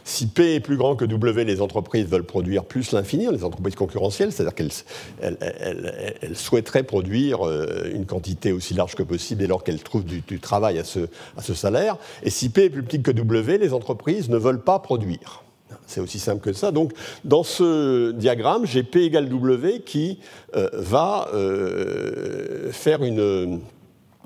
Speaker 2: Si P est plus grand que W, les entreprises veulent produire plus l'infini, les entreprises concurrentielles, c'est-à-dire qu'elles souhaiteraient produire euh, une quantité aussi large que possible dès lors qu'elles trouvent du, travail à ce, à ce salaire. Et si P est plus petit que W, les entreprises ne veulent pas produire. C'est aussi simple que ça. Donc, dans ce diagramme, j'ai P égale W qui euh, va faire une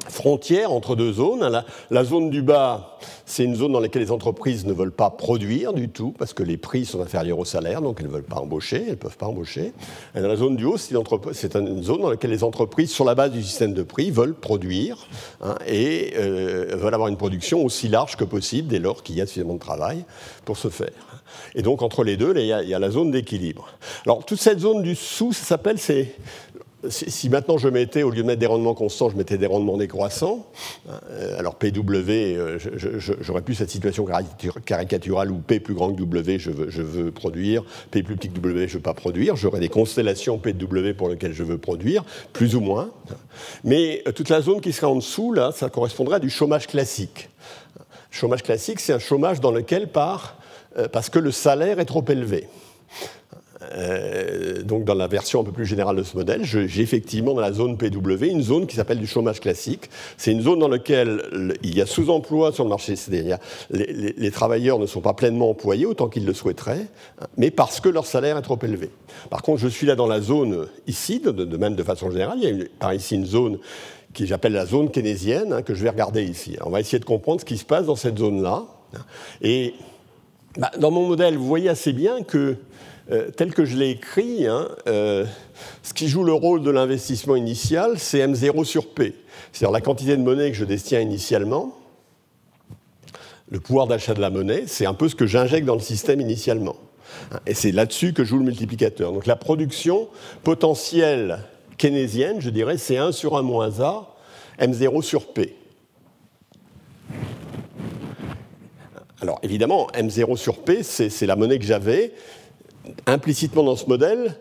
Speaker 2: frontière entre deux zones. La, zone du bas, c'est une zone dans laquelle les entreprises ne veulent pas produire du tout, parce que les prix sont inférieurs au salaire, donc elles ne veulent pas embaucher, elles ne peuvent pas embaucher. Et dans la zone du haut, c'est une zone dans laquelle les entreprises, sur la base du système de prix, veulent produire hein, et euh, veulent avoir une production aussi large que possible dès lors qu'il y a suffisamment de travail pour ce faire. Et donc entre les deux, il y, a, la zone d'équilibre. Alors toute cette zone du sous, ça s'appelle, si maintenant je mettais, au lieu de mettre des rendements constants, je mettais des rendements décroissants, euh, alors PW, euh, j'aurais plus cette situation caricaturale où P plus grand que W, je veux, produire, P plus petit que W, je ne veux pas produire, j'aurais des constellations P W pour lesquelles je veux produire, plus ou moins. Mais euh, toute la zone qui serait en dessous, là, ça correspondrait à du chômage classique. Chômage classique, c'est un chômage dans lequel part, parce que le salaire est trop élevé. Euh, donc dans la version un peu plus générale de ce modèle, j'ai effectivement dans la zone PW une zone qui s'appelle du chômage classique. C'est une zone dans laquelle il y a sous-emploi sur le marché, c'est-à-dire les, travailleurs ne sont pas pleinement employés autant qu'ils le souhaiteraient, mais parce que leur salaire est trop élevé. Par contre, je suis là dans la zone ici, de, même de façon générale, il y a par ici une zone qui j'appelle la zone keynésienne, hein, que je vais regarder ici. on va essayer de comprendre ce qui se passe dans cette zone-là. Et bah, dans mon modèle, vous voyez assez bien que euh, tel que je l'ai écrit, hein, euh, ce qui joue le rôle de l'investissement initial, c'est M0 sur P. C'est-à-dire la quantité de monnaie que je détiens initialement, le pouvoir d'achat de la monnaie, c'est un peu ce que j'injecte dans le système initialement. Et c'est là-dessus que joue le multiplicateur. Donc la production potentielle keynésienne, je dirais, c'est 1 sur 1 moins A, M0 sur P. Alors évidemment, M0 sur P, c'est la monnaie que j'avais, implicitement dans ce modèle,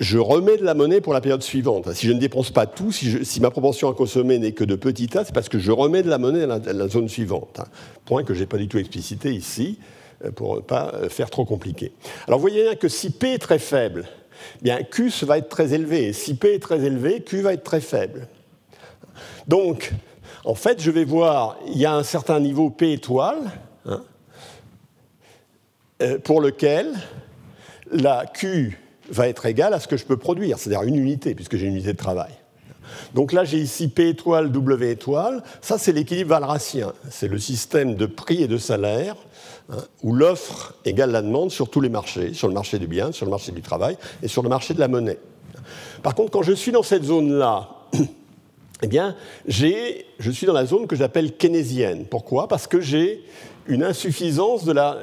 Speaker 2: je remets de la monnaie pour la période suivante. Si je ne dépense pas tout, si, ma propension à consommer n'est que de petit a, c'est parce que je remets de la monnaie dans la, zone suivante. Point que je n'ai pas du tout explicité ici, euh, pour ne pas euh, faire trop compliqué. Alors vous voyez bien que si P est très faible, eh bien Q va être très élevé. Si P est très élevé, Q va être très faible. Donc, en fait, je vais voir, il y a un certain niveau P étoile, hein, euh, pour lequel la Q va être égale à ce que je peux produire, c'est-à-dire une unité, puisque j'ai une unité de travail. Donc là, j'ai ici P étoile, W étoile. Ça, c'est l'équilibre valracien. C'est le système de prix et de salaire hein, où l'offre égale la demande sur tous les marchés, sur le marché du bien, sur le marché du travail et sur le marché de la monnaie. Par contre, quand je suis dans cette zone-là, eh bien, je suis dans la zone que j'appelle keynésienne. Pourquoi? Parce que j'ai une insuffisance de la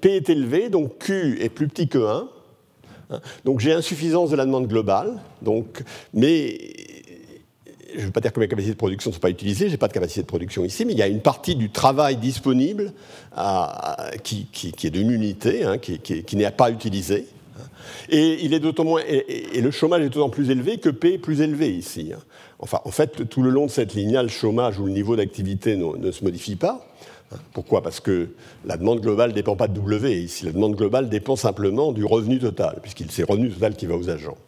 Speaker 2: P est élevé, donc Q est plus petit que 1. Donc j'ai insuffisance de la demande globale, donc, mais je ne veux pas dire que mes capacités de production ne sont pas utilisées, je n'ai pas de capacité de production ici, mais il y a une partie du travail disponible qui, est d'une unité, hein, qui, n'est pas utilisée. Et, il est moins, le chômage est d'autant plus élevé que P est plus élevé ici. Enfin, en fait, tout le long de cette ligne le chômage ou le niveau d'activité ne, se modifie pas. Pourquoi? Parce que la demande globale ne dépend pas de W. Ici, la demande globale dépend simplement du revenu total, puisqu'il c'est le revenu total qui va aux agents.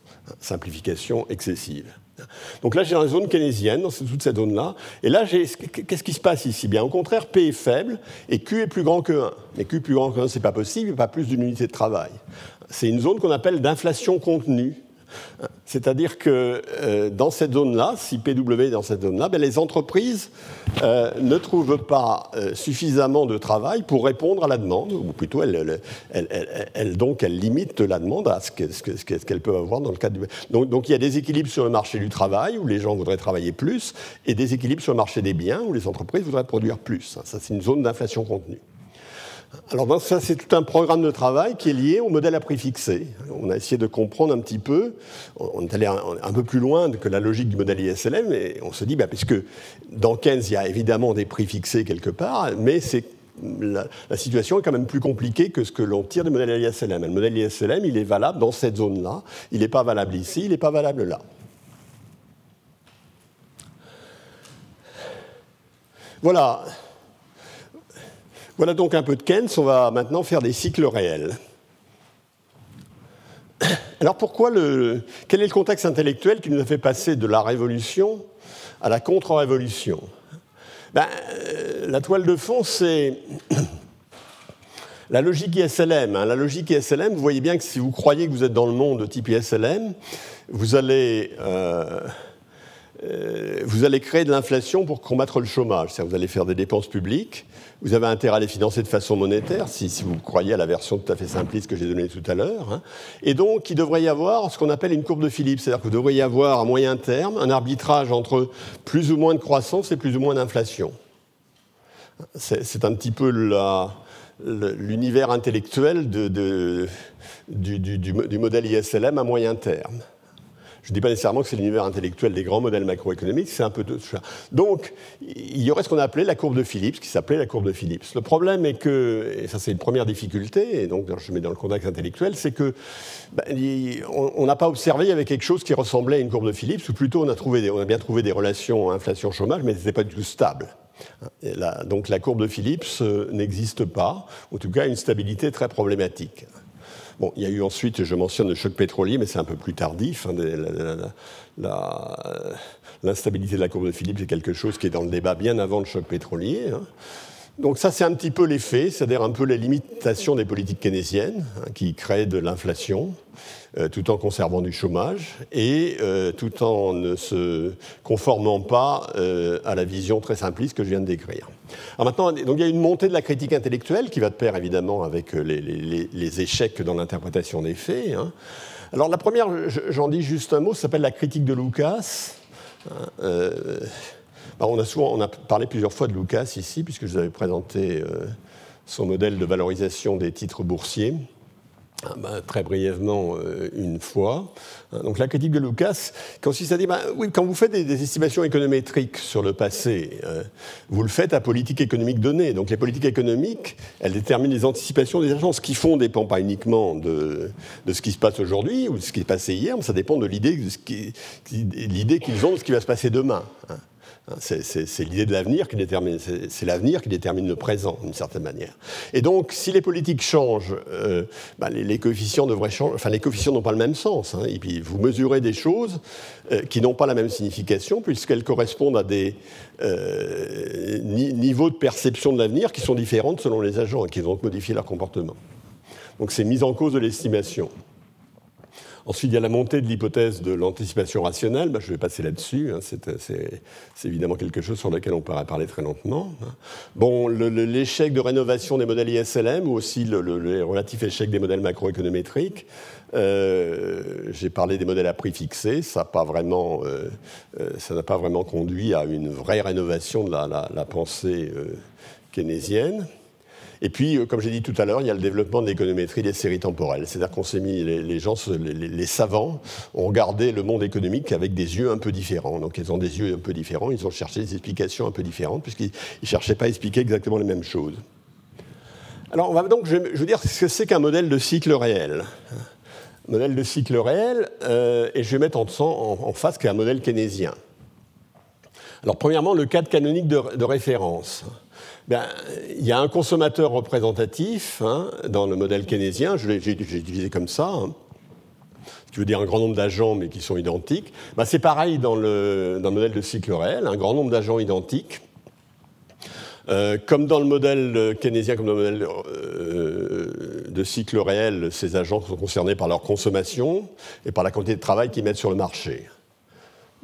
Speaker 2: Simplification excessive. Donc là, j'ai une zone keynésienne, dans toute cette zone-là. Et là, qu'est-ce qui se passe ici? Bien, au contraire, P est faible et Q est plus grand que 1. Mais Q plus grand que 1, ce n'est pas possible, il pas plus d'une unité de travail. C'est une zone qu'on appelle d'inflation contenue. C'est-à-dire que euh, dans cette zone-là, si PW est dans cette zone-là, ben, les entreprises euh, ne trouvent pas euh, suffisamment de travail pour répondre à la demande, ou plutôt elles, donc elles limitent la demande à ce qu'elles peuvent avoir dans le cadre du... Donc, donc, il y a des équilibres sur le marché du travail, où les gens voudraient travailler plus, et des équilibres sur le marché des biens, où les entreprises voudraient produire plus. Ça, c'est une zone d'inflation contenue. Alors ça, c'est tout un programme de travail qui est lié au modèle à prix fixé. On a essayé de comprendre un petit peu, on est allé un, peu plus loin que la logique du modèle ISLM, et on se dit, bah, puisque dans Keynes, il y a évidemment des prix fixés quelque part, mais c'est la, situation est quand même plus compliquée que ce que l'on tire du modèle ISLM. Le modèle ISLM, il est valable dans cette zone-là, il n'est pas valable ici, il n'est pas valable là. Voilà. Voilà donc un peu de Keynes. On va maintenant faire des cycles réels. Alors pourquoi le, quel est le contexte intellectuel qui nous a fait passer de la révolution à la contre-révolution? Ben, euh, La toile de fond, c'est la logique ISLM. Hein. La logique ISLM, vous voyez bien que si vous croyez que vous êtes dans le monde de type ISLM, vous allez euh, euh, vous allez créer de l'inflation pour combattre le chômage. Vous allez faire des dépenses publiques, vous avez intérêt à les financer de façon monétaire, si, vous croyez à la version tout à fait simpliste que j'ai donnée tout à l'heure. Hein. Et donc, il devrait y avoir ce qu'on appelle une courbe de Philippe, c'est-à-dire que vous devriez avoir à moyen terme un arbitrage entre plus ou moins de croissance et plus ou moins d'inflation. C'est un petit peu l'univers intellectuel du modèle ISLM à moyen terme. Je ne dis pas nécessairement que c'est l'univers intellectuel des grands modèles macroéconomiques, c'est un peu tout ça. Donc, il y aurait ce qu'on appelait la courbe de Phillips, qui s'appelait la courbe de Phillips. Le problème est que, et ça c'est une première difficulté, et donc je mets dans le contexte intellectuel, c'est que ben, on n'a pas observé avec quelque chose qui ressemblait à une courbe de Phillips, ou plutôt on a, bien trouvé des relations inflation-chômage, mais ce n'était pas du tout stable. donc la courbe de Phillips euh, n'existe pas, en tout cas une stabilité très problématique. Bon, il y a eu ensuite, je mentionne le choc pétrolier, mais c'est un peu plus tardif. Hein, l'instabilité de la courbe de Philippe, c'est quelque chose qui est dans le débat bien avant le choc pétrolier. Hein. Donc ça, c'est un petit peu l'effet, c'est-à-dire un peu les limitations des politiques keynésiennes hein, qui créent de l'inflation. Euh, tout en conservant du chômage et euh, tout en ne se conformant pas euh, à la vision très simpliste que je viens de décrire. Alors maintenant, donc il y a une montée de la critique intellectuelle qui va de pair évidemment avec les, échecs dans l'interprétation des faits. Hein. Alors la première, j'en dis juste un mot, s'appelle la critique de Lucas. Hein, on, a souvent, on a parlé plusieurs fois de Lucas ici, puisque je vous avais présenté son modèle de valorisation des titres boursiers. Ah bah, très brièvement euh, une fois. Hein, donc la critique de Lucas consiste à dire, bah, oui, quand vous faites des, estimations économétriques sur le passé, euh, vous le faites à politique économique donnée. Donc les politiques économiques, elles déterminent les anticipations des agents. Ce qu'ils font dépend pas uniquement de, de ce qui se passe aujourd'hui ou de ce qui est passé hier, mais ça dépend de l'idée qu'ils ont de ce qui va se passer demain. Hein. Hein, c'est l'idée de l'avenir qui détermine, c'est l'avenir qui détermine le présent d'une certaine manière. Et donc, si les politiques changent, euh, bah, les, coefficients devraient changer. Enfin, les coefficients n'ont pas le même sens. Hein. et puis, vous mesurez des choses euh, qui n'ont pas la même signification puisqu'elles correspondent à des euh, niveaux de perception de l'avenir qui sont différents selon les agents et qui vont modifier leur comportement. Donc, c'est mise en cause de l'estimation. Ensuite, il y a la montée de l'hypothèse de l'anticipation rationnelle. Ben, je vais passer là-dessus. Hein. C'est évidemment quelque chose sur lequel on pourra parler très lentement. Hein. Bon, l'échec de rénovation des modèles ISLM ou aussi le, relatif échec des modèles macroéconométriques. Euh, j'ai parlé des modèles à prix fixés. Ça n'a pas, vraiment, euh, euh, pas vraiment conduit à une vraie rénovation de la, pensée keynésienne. Et puis, euh, comme j'ai dit tout à l'heure, il y a le développement de l'économétrie des séries temporelles. C'est-à-dire qu'on s'est mis, les, gens, les, savants ont regardé le monde économique avec des yeux un peu différents. Donc, ils ont des yeux un peu différents, ils ont cherché des explications un peu différentes, puisqu'ils ne cherchaient pas à expliquer exactement les mêmes choses. Alors, on va donc, je, veux dire, ce que c'est qu'un modèle de cycle réel. modèle de cycle réel, euh, et je vais mettre en, en, en face qu'un modèle keynésien. Alors, premièrement, le cadre canonique de, référence. Ben, il y a un consommateur représentatif hein, dans le modèle keynésien, j'ai divisé comme ça, hein, qui veut dire un grand nombre d'agents mais qui sont identiques. Ben, c'est pareil dans le, dans le, modèle de cycle réel, un grand nombre d'agents identiques. Euh, comme dans le modèle keynésien, comme dans le modèle euh, de cycle réel, ces agents sont concernés par leur consommation et par la quantité de travail qu'ils mettent sur le marché.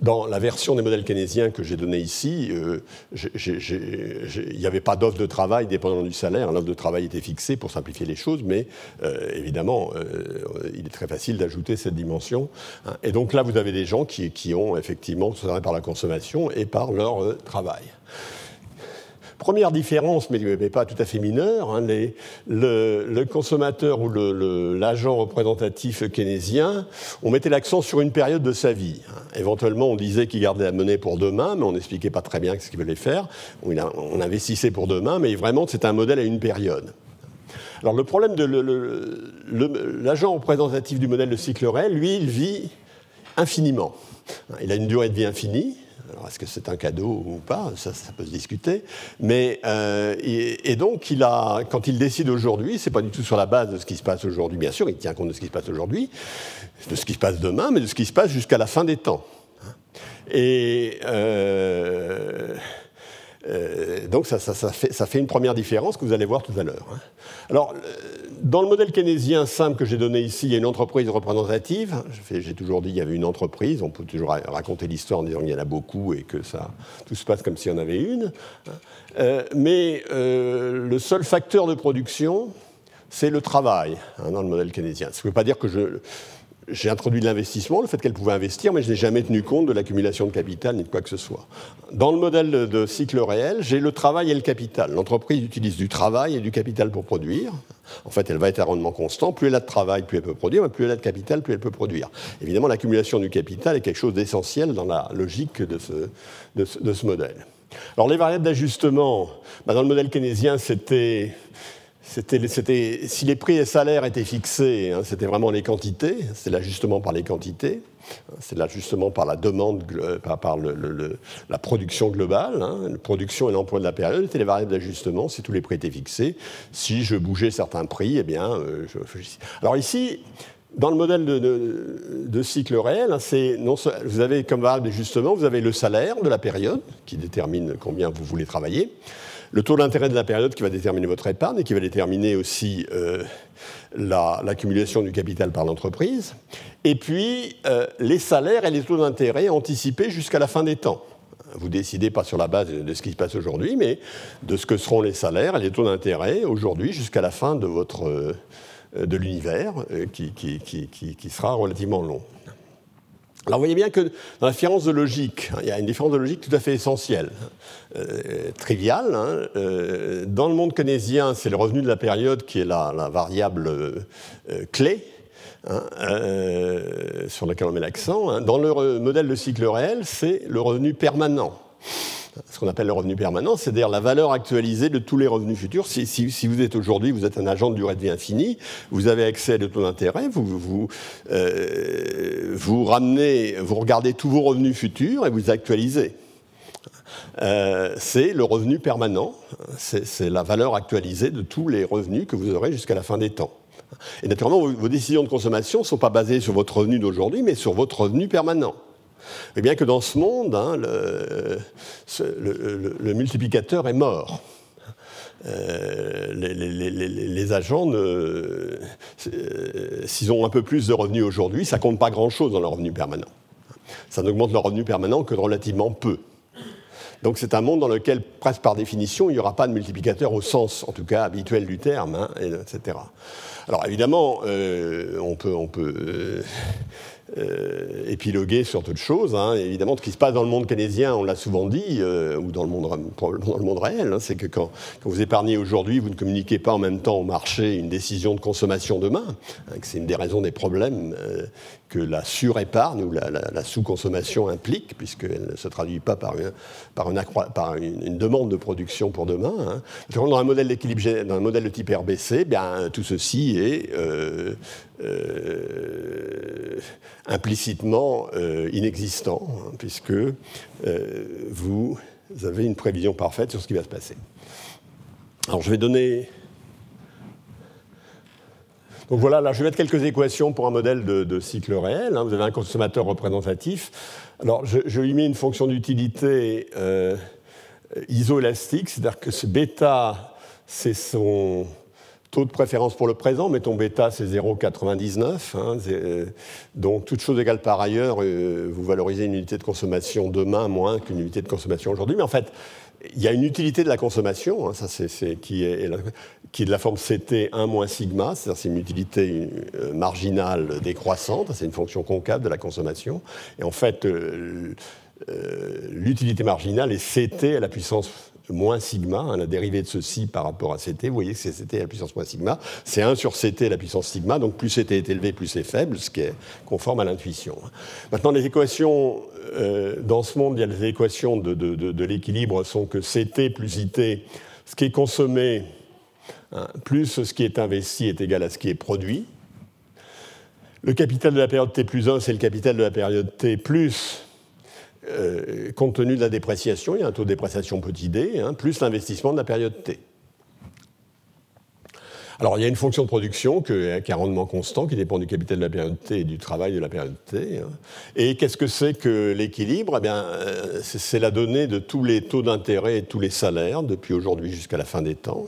Speaker 2: Dans la version des modèles keynésiens que j'ai donnée ici, euh, il n'y avait pas d'offre de travail dépendant du salaire. L'offre de travail était fixée pour simplifier les choses, mais évidemment, il est très facile d'ajouter cette dimension. Hein. Et donc là, vous avez des gens qui, ont effectivement, par la consommation et par leur travail. Première différence, mais pas tout à fait mineure, hein, le, consommateur ou l'agent représentatif keynésien, on mettait l'accent sur une période de sa vie. Hein. Éventuellement, on disait qu'il gardait la monnaie pour demain, mais on n'expliquait pas très bien ce qu'il voulait faire. On, investissait pour demain, mais vraiment, c'est un modèle à une période. Alors le problème de l'agent représentatif du modèle de cycle réel, lui, il vit infiniment. Il a une durée de vie infinie, alors, est-ce que c'est un cadeau ou pas? Ça, peut se discuter. Mais, euh, et, donc, il a, quand il décide aujourd'hui, c'est pas du tout sur la base de ce qui se passe aujourd'hui, bien sûr, il tient compte de ce qui se passe aujourd'hui, de ce qui se passe demain, mais de ce qui se passe jusqu'à la fin des temps. Et. Euh, euh, donc ça, fait, une première différence que vous allez voir tout à l'heure. Hein. Alors, dans le modèle keynésien simple que j'ai donné ici, il y a une entreprise représentative. J'ai toujours dit qu'il y avait une entreprise. On peut toujours raconter l'histoire en disant qu'il y en a beaucoup et que ça, tout se passe comme s'il y en avait une. Euh, mais euh, le seul facteur de production, c'est le travail hein, dans le modèle keynésien. Ça ne veut pas dire que je, j'ai introduit de l'investissement, le fait qu'elle pouvait investir, mais je n'ai jamais tenu compte de l'accumulation de capital ni de quoi que ce soit. Dans le modèle de cycle réel, j'ai le travail et le capital. L'entreprise utilise du travail et du capital pour produire. En fait, elle va être à rendement constant. Plus elle a de travail, plus elle peut produire, mais plus elle a de capital, plus elle peut produire. Évidemment, l'accumulation du capital est quelque chose d'essentiel dans la logique de ce, de ce, modèle. Alors, les variables d'ajustement, bah, dans le modèle keynésien, c'était si les prix et salaires étaient fixés, hein, c'était vraiment les quantités, c'est l'ajustement par les quantités, hein, c'est l'ajustement par la demande, par, la production globale, hein, la production et l'emploi de la période étaient les variables d'ajustement si tous les prix étaient fixés. Si je bougeais certains prix, eh bien, euh, je, Alors ici, dans le modèle de, cycle réel, non, vous avez comme variable d'ajustement, vous avez le salaire de la période qui détermine combien vous voulez travailler le taux d'intérêt de la période qui va déterminer votre épargne et qui va déterminer aussi euh, l'accumulation du capital par l'entreprise, et puis euh, les salaires et les taux d'intérêt anticipés jusqu'à la fin des temps. Vous décidez pas sur la base de ce qui se passe aujourd'hui, mais de ce que seront les salaires et les taux d'intérêt aujourd'hui jusqu'à la fin de, votre, euh, de l'univers qui, qui, sera relativement long. Alors vous voyez bien que dans la différence de logique, hein, il y a une différence de logique tout à fait essentielle, euh, triviale. Hein, euh, dans le monde keynésien, c'est le revenu de la période qui est la, variable euh, clé. Hein, sur laquelle on met l'accent. Dans le modèle de cycle réel, c'est le revenu permanent ce qu'on appelle le revenu permanent, c'est-à-dire la valeur actualisée de tous les revenus futurs. Si, vous êtes aujourd'hui, vous êtes un agent de durée de vie infinie, vous avez accès à des taux d'intérêt, vous, euh, vous, ramenez, vous regardez tous vos revenus futurs et vous actualisez. Euh, c'est le revenu permanent, c'est la valeur actualisée de tous les revenus que vous aurez jusqu'à la fin des temps. Et naturellement, vos décisions de consommation ne sont pas basées sur votre revenu d'aujourd'hui, mais sur votre revenu permanent. Et bien que dans ce monde, hein, le, multiplicateur est mort. Euh, les, agents, s'ils ont un peu plus de revenus aujourd'hui, ça compte pas grand-chose dans leur revenu permanent. Ça n'augmente leur revenu permanent que relativement peu. Donc c'est un monde dans lequel, presque par définition, il n'y aura pas de multiplicateur au sens, en tout cas, habituel du terme, hein, etc. Alors évidemment, euh, on peut, on peut euh, épiloguer sur toute chose. Hein. Évidemment, ce qui se passe dans le monde keynésien, on l'a souvent dit, euh, ou dans le monde, dans réel, hein, c'est que quand, vous épargnez aujourd'hui, vous ne communiquez pas en même temps au marché une décision de consommation demain. Hein, c'est une des raisons des problèmes euh, que la surépargne ou la, sous-consommation implique, puisqu'elle ne se traduit pas par, une, demande de production pour demain. Hein. Dans un modèle d'équilibre, dans un modèle de type RBC, bien, tout ceci est euh, euh, implicitement euh, inexistant, hein, puisque vous avez une prévision parfaite sur ce qui va se passer. Alors je vais donner donc voilà, là je vais mettre quelques équations pour un modèle de, cycle réel. Hein. Vous avez un consommateur représentatif. Alors je, lui mets une fonction d'utilité euh, isoélastique, c'est-à-dire que ce bêta, c'est son taux de préférence pour le présent. Mettons bêta, c'est 0,99. Hein. Euh, donc toute chose égale par ailleurs, euh, vous valorisez une unité de consommation demain moins qu'une unité de consommation aujourd'hui. Mais en fait, il y a une utilité de la consommation, hein, ça c'est, qui, est, qui, de la forme CT 1 moins sigma, c'est-à-dire c'est une utilité euh, marginale décroissante, c'est une fonction concave de la consommation. Et en fait, euh, euh, l'utilité marginale est CT à la puissance moins sigma, hein, la dérivée de ceci par rapport à CT, vous voyez que c'est CT à la puissance moins sigma, c'est 1 sur CT à la puissance sigma, donc plus CT est élevé, plus c'est faible, ce qui est conforme à l'intuition. Maintenant, les équations, euh, dans ce monde, les équations de, de, l'équilibre sont que CT plus IT, ce qui est consommé, hein, plus ce qui est investi est égal à ce qui est produit. Le capital de la période T plus 1, c'est le capital de la période T plus euh, compte tenu de la dépréciation, il y a un taux de dépréciation petit d, hein, plus l'investissement de la période t. Alors, il y a une fonction de production qui a un rendement constant, qui dépend du capital de la période T et du travail de la période T. Hein. Et qu'est-ce que c'est que l'équilibre? Eh bien, euh, C'est la donnée de tous les taux d'intérêt et tous les salaires, depuis aujourd'hui jusqu'à la fin des temps,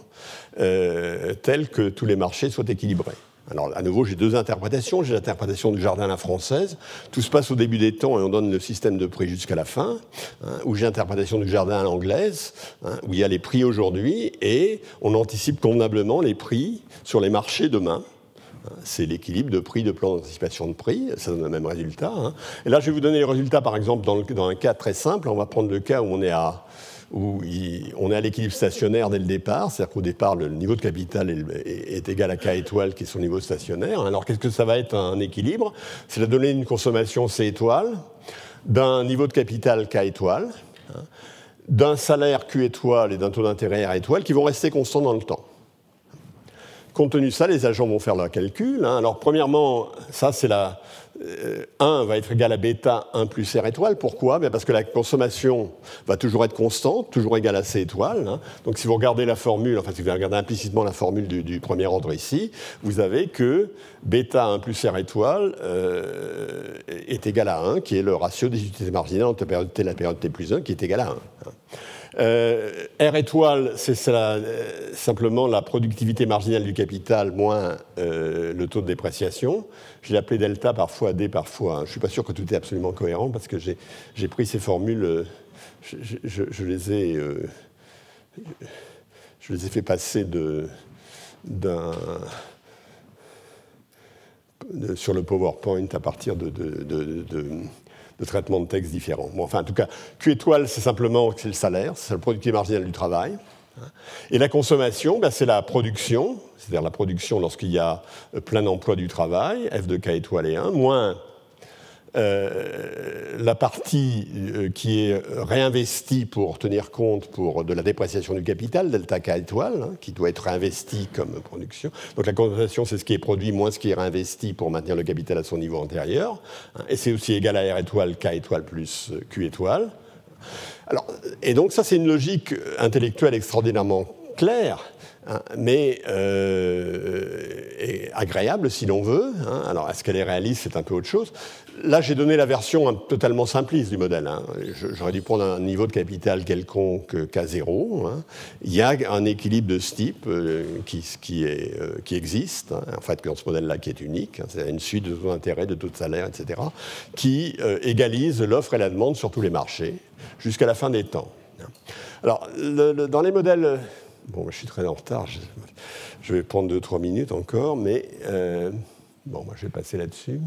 Speaker 2: euh, tels que tous les marchés soient équilibrés. Alors, à nouveau, j'ai deux interprétations. J'ai l'interprétation du jardin à la française. Tout se passe au début des temps et on donne le système de prix jusqu'à la fin. Hein, ou j'ai l'interprétation du jardin à l'anglaise, hein, où il y a les prix aujourd'hui et on anticipe convenablement les prix sur les marchés demain. Hein, c'est l'équilibre de prix de plan d'anticipation de prix, ça donne le même résultat. Et là, je vais vous donner les résultats, par exemple, dans, dans, un cas très simple. On va prendre le cas où on est à où on est à l'équilibre stationnaire dès le départ, c'est-à-dire qu'au départ, le niveau de capital est, égal à K étoile, qui est son niveau stationnaire. Alors qu'est-ce que ça va être un équilibre? C'est la donnée d'une consommation C étoile, d'un niveau de capital K étoile, d'un salaire Q étoile et d'un taux d'intérêt R étoile qui vont rester constants dans le temps. Compte tenu de ça, les agents vont faire leur calcul. Hein. Alors, premièrement, ça, c'est la, 1 euh, va être égal à bêta 1 plus R étoile. Pourquoi? Parce que la consommation va toujours être constante, toujours égale à C étoile. Hein. Donc si vous regardez la formule, enfin si vous regardez implicitement la formule du, premier ordre ici, vous avez que bêta 1 plus R étoile euh, est égal à 1, qui est le ratio des unités marginales entre la période T et la période T plus 1, qui est égal à 1. Euh, R étoile, c'est simplement la productivité marginale du capital moins euh, le taux de dépréciation. Je l'ai appelé delta parfois D parfois. Je ne suis pas sûr que tout est absolument cohérent parce que j'ai pris ces formules, euh, je, les ai, je les ai fait passer de, sur le PowerPoint à partir de traitement de texte différents. Bon, enfin, en tout cas, Q étoile, c'est simplement c'est le salaire, c'est la productivité marginale du travail. Et la consommation, ben, c'est la production, c'est-à-dire la production lorsqu'il y a plein emploi du travail, F de K étoile et 1, moins euh, la partie euh, qui est réinvestie pour tenir compte pour de la dépréciation du capital, delta K étoile, hein, qui doit être réinvesti comme production. Donc la consommation, c'est ce qui est produit moins ce qui est réinvesti pour maintenir le capital à son niveau antérieur. Hein, et c'est aussi égal à R étoile, K étoile plus Q étoile. Alors, et donc ça, c'est une logique intellectuelle extraordinairement claire Hein, mais euh, agréable si l'on veut. Hein. Alors, est-ce qu'elle est réaliste? C'est un peu autre chose. Là, j'ai donné la version totalement simpliste du modèle. Hein. J'aurais dû prendre un niveau de capital quelconque K0. Il y a un équilibre de ce type euh, qui, qui, euh, existe, en fait, dans ce modèle-là qui est unique. C'est une suite de taux d'intérêt, de taux de salaire, etc., qui égalise l'offre et la demande sur tous les marchés jusqu'à la fin des temps. Alors, dans les modèles Bon, je suis très en retard, je, vais prendre 2-3 minutes encore, mais euh, bon, moi je vais passer là-dessus.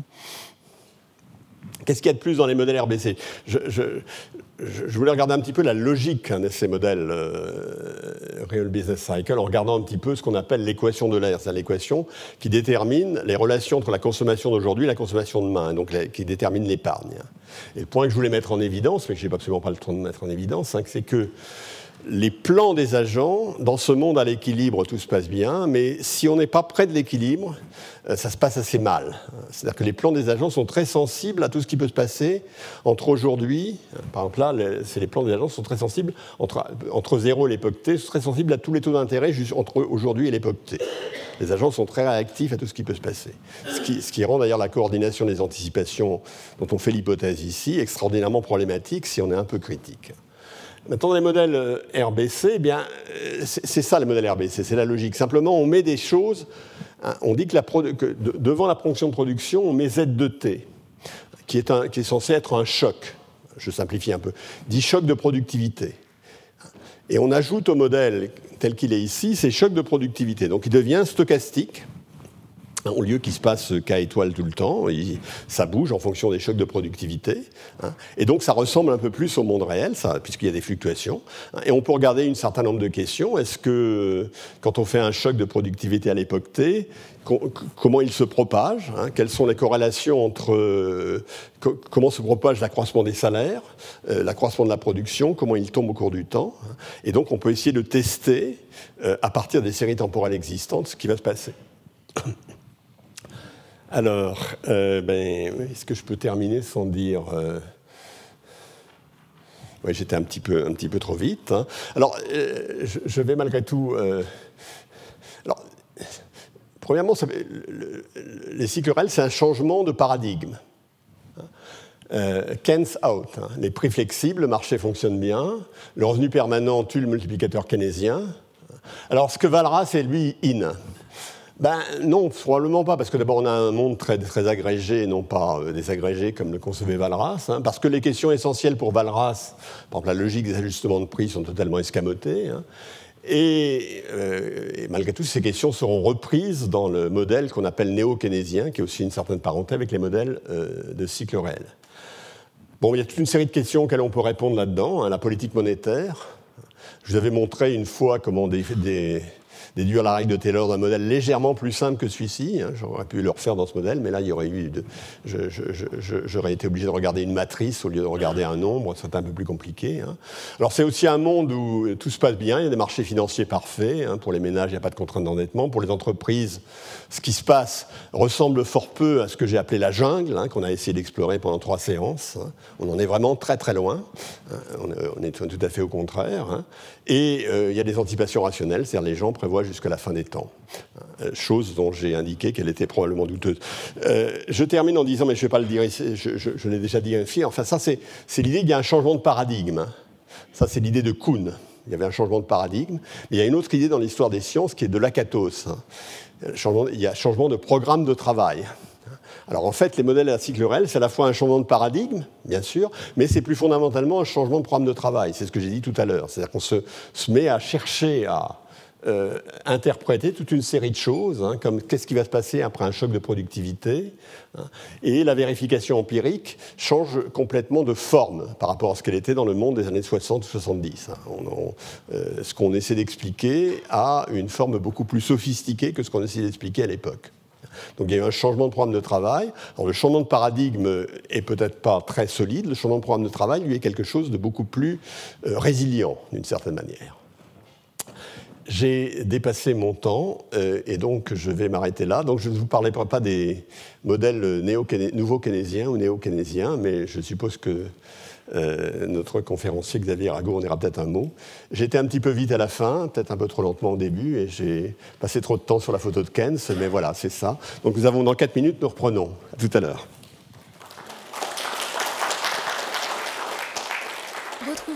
Speaker 2: Qu'est-ce qu'il y a de plus dans les modèles RBC je, voulais regarder un petit peu la logique hein, de ces modèles euh, Real Business Cycle en regardant un petit peu ce qu'on appelle l'équation de l'air. C'est l'équation qui détermine les relations entre la consommation d'aujourd'hui et la consommation de demain, donc qui détermine l'épargne. Et le point que je voulais mettre en évidence, mais que je n'ai absolument pas le temps de mettre en évidence, hein, c'est que les plans des agents, dans ce monde à l'équilibre, tout se passe bien, mais si on n'est pas près de l'équilibre, euh, ça se passe assez mal. C'est-à-dire que les plans des agents sont très sensibles à tout ce qui peut se passer entre aujourd'hui, par exemple là, les plans des agents sont très sensibles entre, entre 0 et l'époque T, sont très sensibles à tous les taux d'intérêt entre aujourd'hui et l'époque T. Les agents sont très réactifs à tout ce qui peut se passer. Ce qui rend d'ailleurs la coordination des anticipations dont on fait l'hypothèse ici extraordinairement problématique si on est un peu critique. Maintenant, les modèles euh, RBC, eh bien, euh, c'est ça les modèles RBC, c'est la logique. Simplement, on met des choses, hein, on dit que, devant la fonction de production, on met Z de T, qui est, qui est censé être un choc. Je simplifie un peu. Dit choc de productivité. Et on ajoute au modèle tel qu'il est ici ces chocs de productivité. Donc il devient stochastique au lieu qu'il se passe K étoile tout le temps, ça bouge en fonction des chocs de productivité. Hein. et donc ça ressemble un peu plus au monde réel, puisqu'il y a des fluctuations. Hein. et on peut regarder un certain nombre de questions. Est-ce que quand on fait un choc de productivité à l'époque T, comment il se propage hein? Quelles sont les corrélations entre comment se propage l'accroissement des salaires, euh, l'accroissement de la production, comment il tombe au cours du temps Et donc on peut essayer de tester euh, à partir des séries temporelles existantes ce qui va se passer. Alors, euh, ben, est-ce que je peux terminer sans dire... Euh, j'étais un petit peu, trop vite. Hein. Alors, euh, je, vais malgré tout... alors, premièrement, les c'est un changement de paradigme. Keynes out. Hein. Les prix flexibles, le marché fonctionne bien. Le revenu permanent tue le multiplicateur keynésien. Alors, ce que Valras, c'est lui in ben, non, probablement pas, parce que d'abord on a un monde très, agrégé non pas euh, désagrégé comme le concevait Valras, hein, parce que les questions essentielles pour Valras, par exemple la logique des ajustements de prix, sont totalement escamotées. Hein, euh, et, malgré tout, ces questions seront reprises dans le modèle qu'on appelle néo-keynésien, qui est aussi une certaine parenté avec les modèles euh, de cycle réel. Bon, il y a toute une série de questions auxquelles on peut répondre là-dedans. Hein, la politique monétaire. Je vous avais montré une fois comment des déduire la règle de Taylor d'un modèle légèrement plus simple que celui-ci. Hein. J'aurais pu le refaire dans ce modèle, mais là, il y aurait eu j'aurais été obligé de regarder une matrice au lieu de regarder un nombre. C'est un peu plus compliqué. Hein. Alors, c'est aussi un monde où tout se passe bien. Il y a des marchés financiers parfaits. Hein. Pour les ménages, il n'y a pas de contrainte d'endettement. Pour les entreprises, ce qui se passe ressemble fort peu à ce que j'ai appelé la jungle, qu'on a essayé d'explorer pendant trois séances. On en est vraiment très très loin. On est tout à fait au contraire. Et euh, il y a des anticipations rationnelles, c'est-à-dire les gens prévoient jusqu'à la fin des temps. Euh, chose dont j'ai indiqué qu'elle était probablement douteuse. Euh, je termine en disant, mais je ne vais pas le dire ici, je, l'ai déjà dit ici, enfin ça c'est l'idée qu'il y a un changement de paradigme. Ça c'est l'idée de Kuhn. Il y avait un changement de paradigme. Il y a une autre idée dans l'histoire des sciences qui est de l'akatos. Il y a un changement de programme de travail. Alors en fait, les modèles à cycle réel, c'est à la fois un changement de paradigme, bien sûr, mais c'est plus fondamentalement un changement de programme de travail. C'est ce que j'ai dit tout à l'heure. C'est-à-dire qu'on se, met à chercher à euh, interpréter toute une série de choses, hein, comme qu'est-ce qui va se passer après un choc de productivité. Hein. et la vérification empirique change complètement de forme par rapport à ce qu'elle était dans le monde des années 60 ou 70. Hein. Euh, ce qu'on essaie d'expliquer a une forme beaucoup plus sophistiquée que ce qu'on essaie d'expliquer à l'époque. Donc il y a eu un changement de programme de travail. Alors, le changement de paradigme est peut-être pas très solide. Le changement de programme de travail, lui, est quelque chose de beaucoup plus euh, résilient, d'une certaine manière. J'ai dépassé mon temps euh, et donc je vais m'arrêter là. Donc je ne vous parlerai pas des modèles nouveaux keynésiens ou néo-keynésiens, mais je suppose que euh, notre conférencier Xavier Rago en dira peut-être un mot. Été un petit peu vite à la fin, peut-être un peu trop lentement au début, et j'ai passé trop de temps sur la photo de Keynes, mais voilà, c'est ça. Donc nous avons dans 4 minutes, nous reprenons. Tout à l'heure.